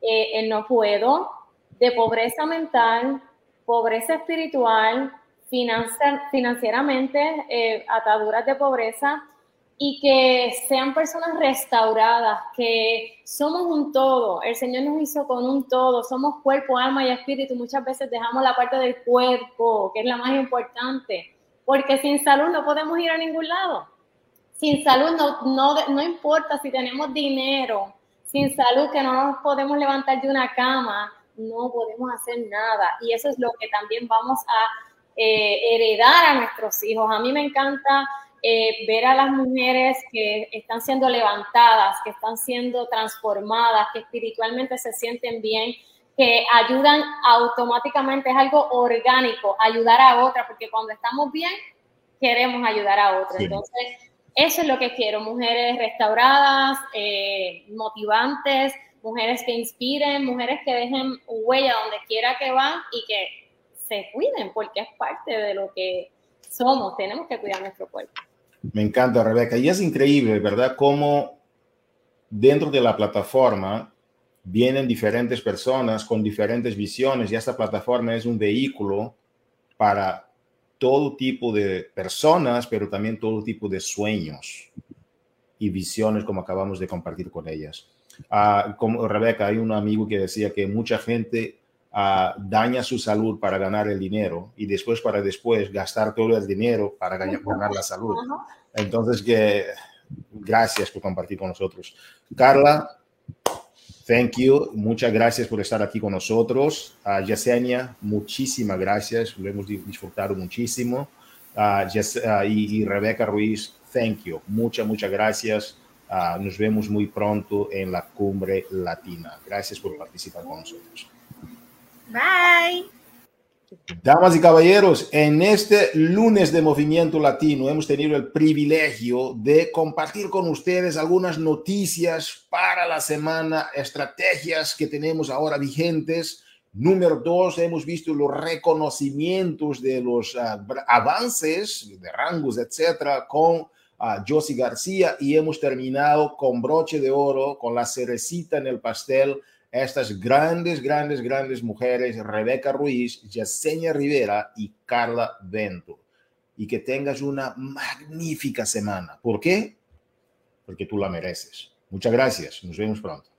eh, el no puedo, de pobreza mental, pobreza espiritual, financieramente, eh, ataduras de pobreza y que sean personas restauradas, que somos un todo, el Señor nos hizo con un todo, somos cuerpo, alma y espíritu, muchas veces dejamos la parte del cuerpo, que es la más importante, porque sin salud no podemos ir a ningún lado. Sin salud no, no, no importa si tenemos dinero, sin salud que no nos podemos levantar de una cama, no podemos hacer nada. Y eso es lo que también vamos a eh, heredar a nuestros hijos. A mí me encanta eh, ver a las mujeres que están siendo levantadas, que están siendo transformadas, que espiritualmente se sienten bien, que ayudan automáticamente, es algo orgánico, ayudar a otra, porque cuando estamos bien, queremos ayudar a otra. Entonces, eso es lo que quiero, mujeres restauradas, eh, motivantes, mujeres que inspiren, mujeres que dejen huella donde quiera que van y que se cuiden, porque es parte de lo que somos, tenemos que cuidar nuestro cuerpo. Me encanta, Rebeca, y es increíble, ¿verdad? Cómo dentro de la plataforma vienen diferentes personas con diferentes visiones y esta plataforma es un vehículo para todo tipo de personas, pero también todo tipo de sueños y visiones como acabamos de compartir con ellas. Ah, como Rebeca, hay un amigo que decía que mucha gente ah, daña su salud para ganar el dinero y después para después gastar todo el dinero para ganar, ganar la salud. Entonces, que gracias por compartir con nosotros. Carla, Thank you. Muchas gracias por estar aquí con nosotros. Uh, Yesenia, muchísimas gracias. Lo hemos disfrutado muchísimo. Uh, y, y, Rebeca Ruiz, thank you. Muchas, muchas gracias. Uh, nos vemos muy pronto en la cumbre latina. Gracias por participar con nosotros. Bye. Damas y caballeros, en este lunes de Movimiento Latino hemos tenido el privilegio de compartir con ustedes algunas noticias para la semana, estrategias que tenemos ahora vigentes. Número dos, hemos visto los reconocimientos de los uh, avances de rangos, etcétera, con uh, Josie García y hemos terminado con broche de oro, con la cerecita en el pastel estas grandes, grandes, grandes mujeres, Rebeca Ruiz, Yesenia Rivera y Carla Bento. Y que tengas una magnífica semana. ¿Por qué? Porque tú la mereces. Muchas gracias. Nos vemos pronto.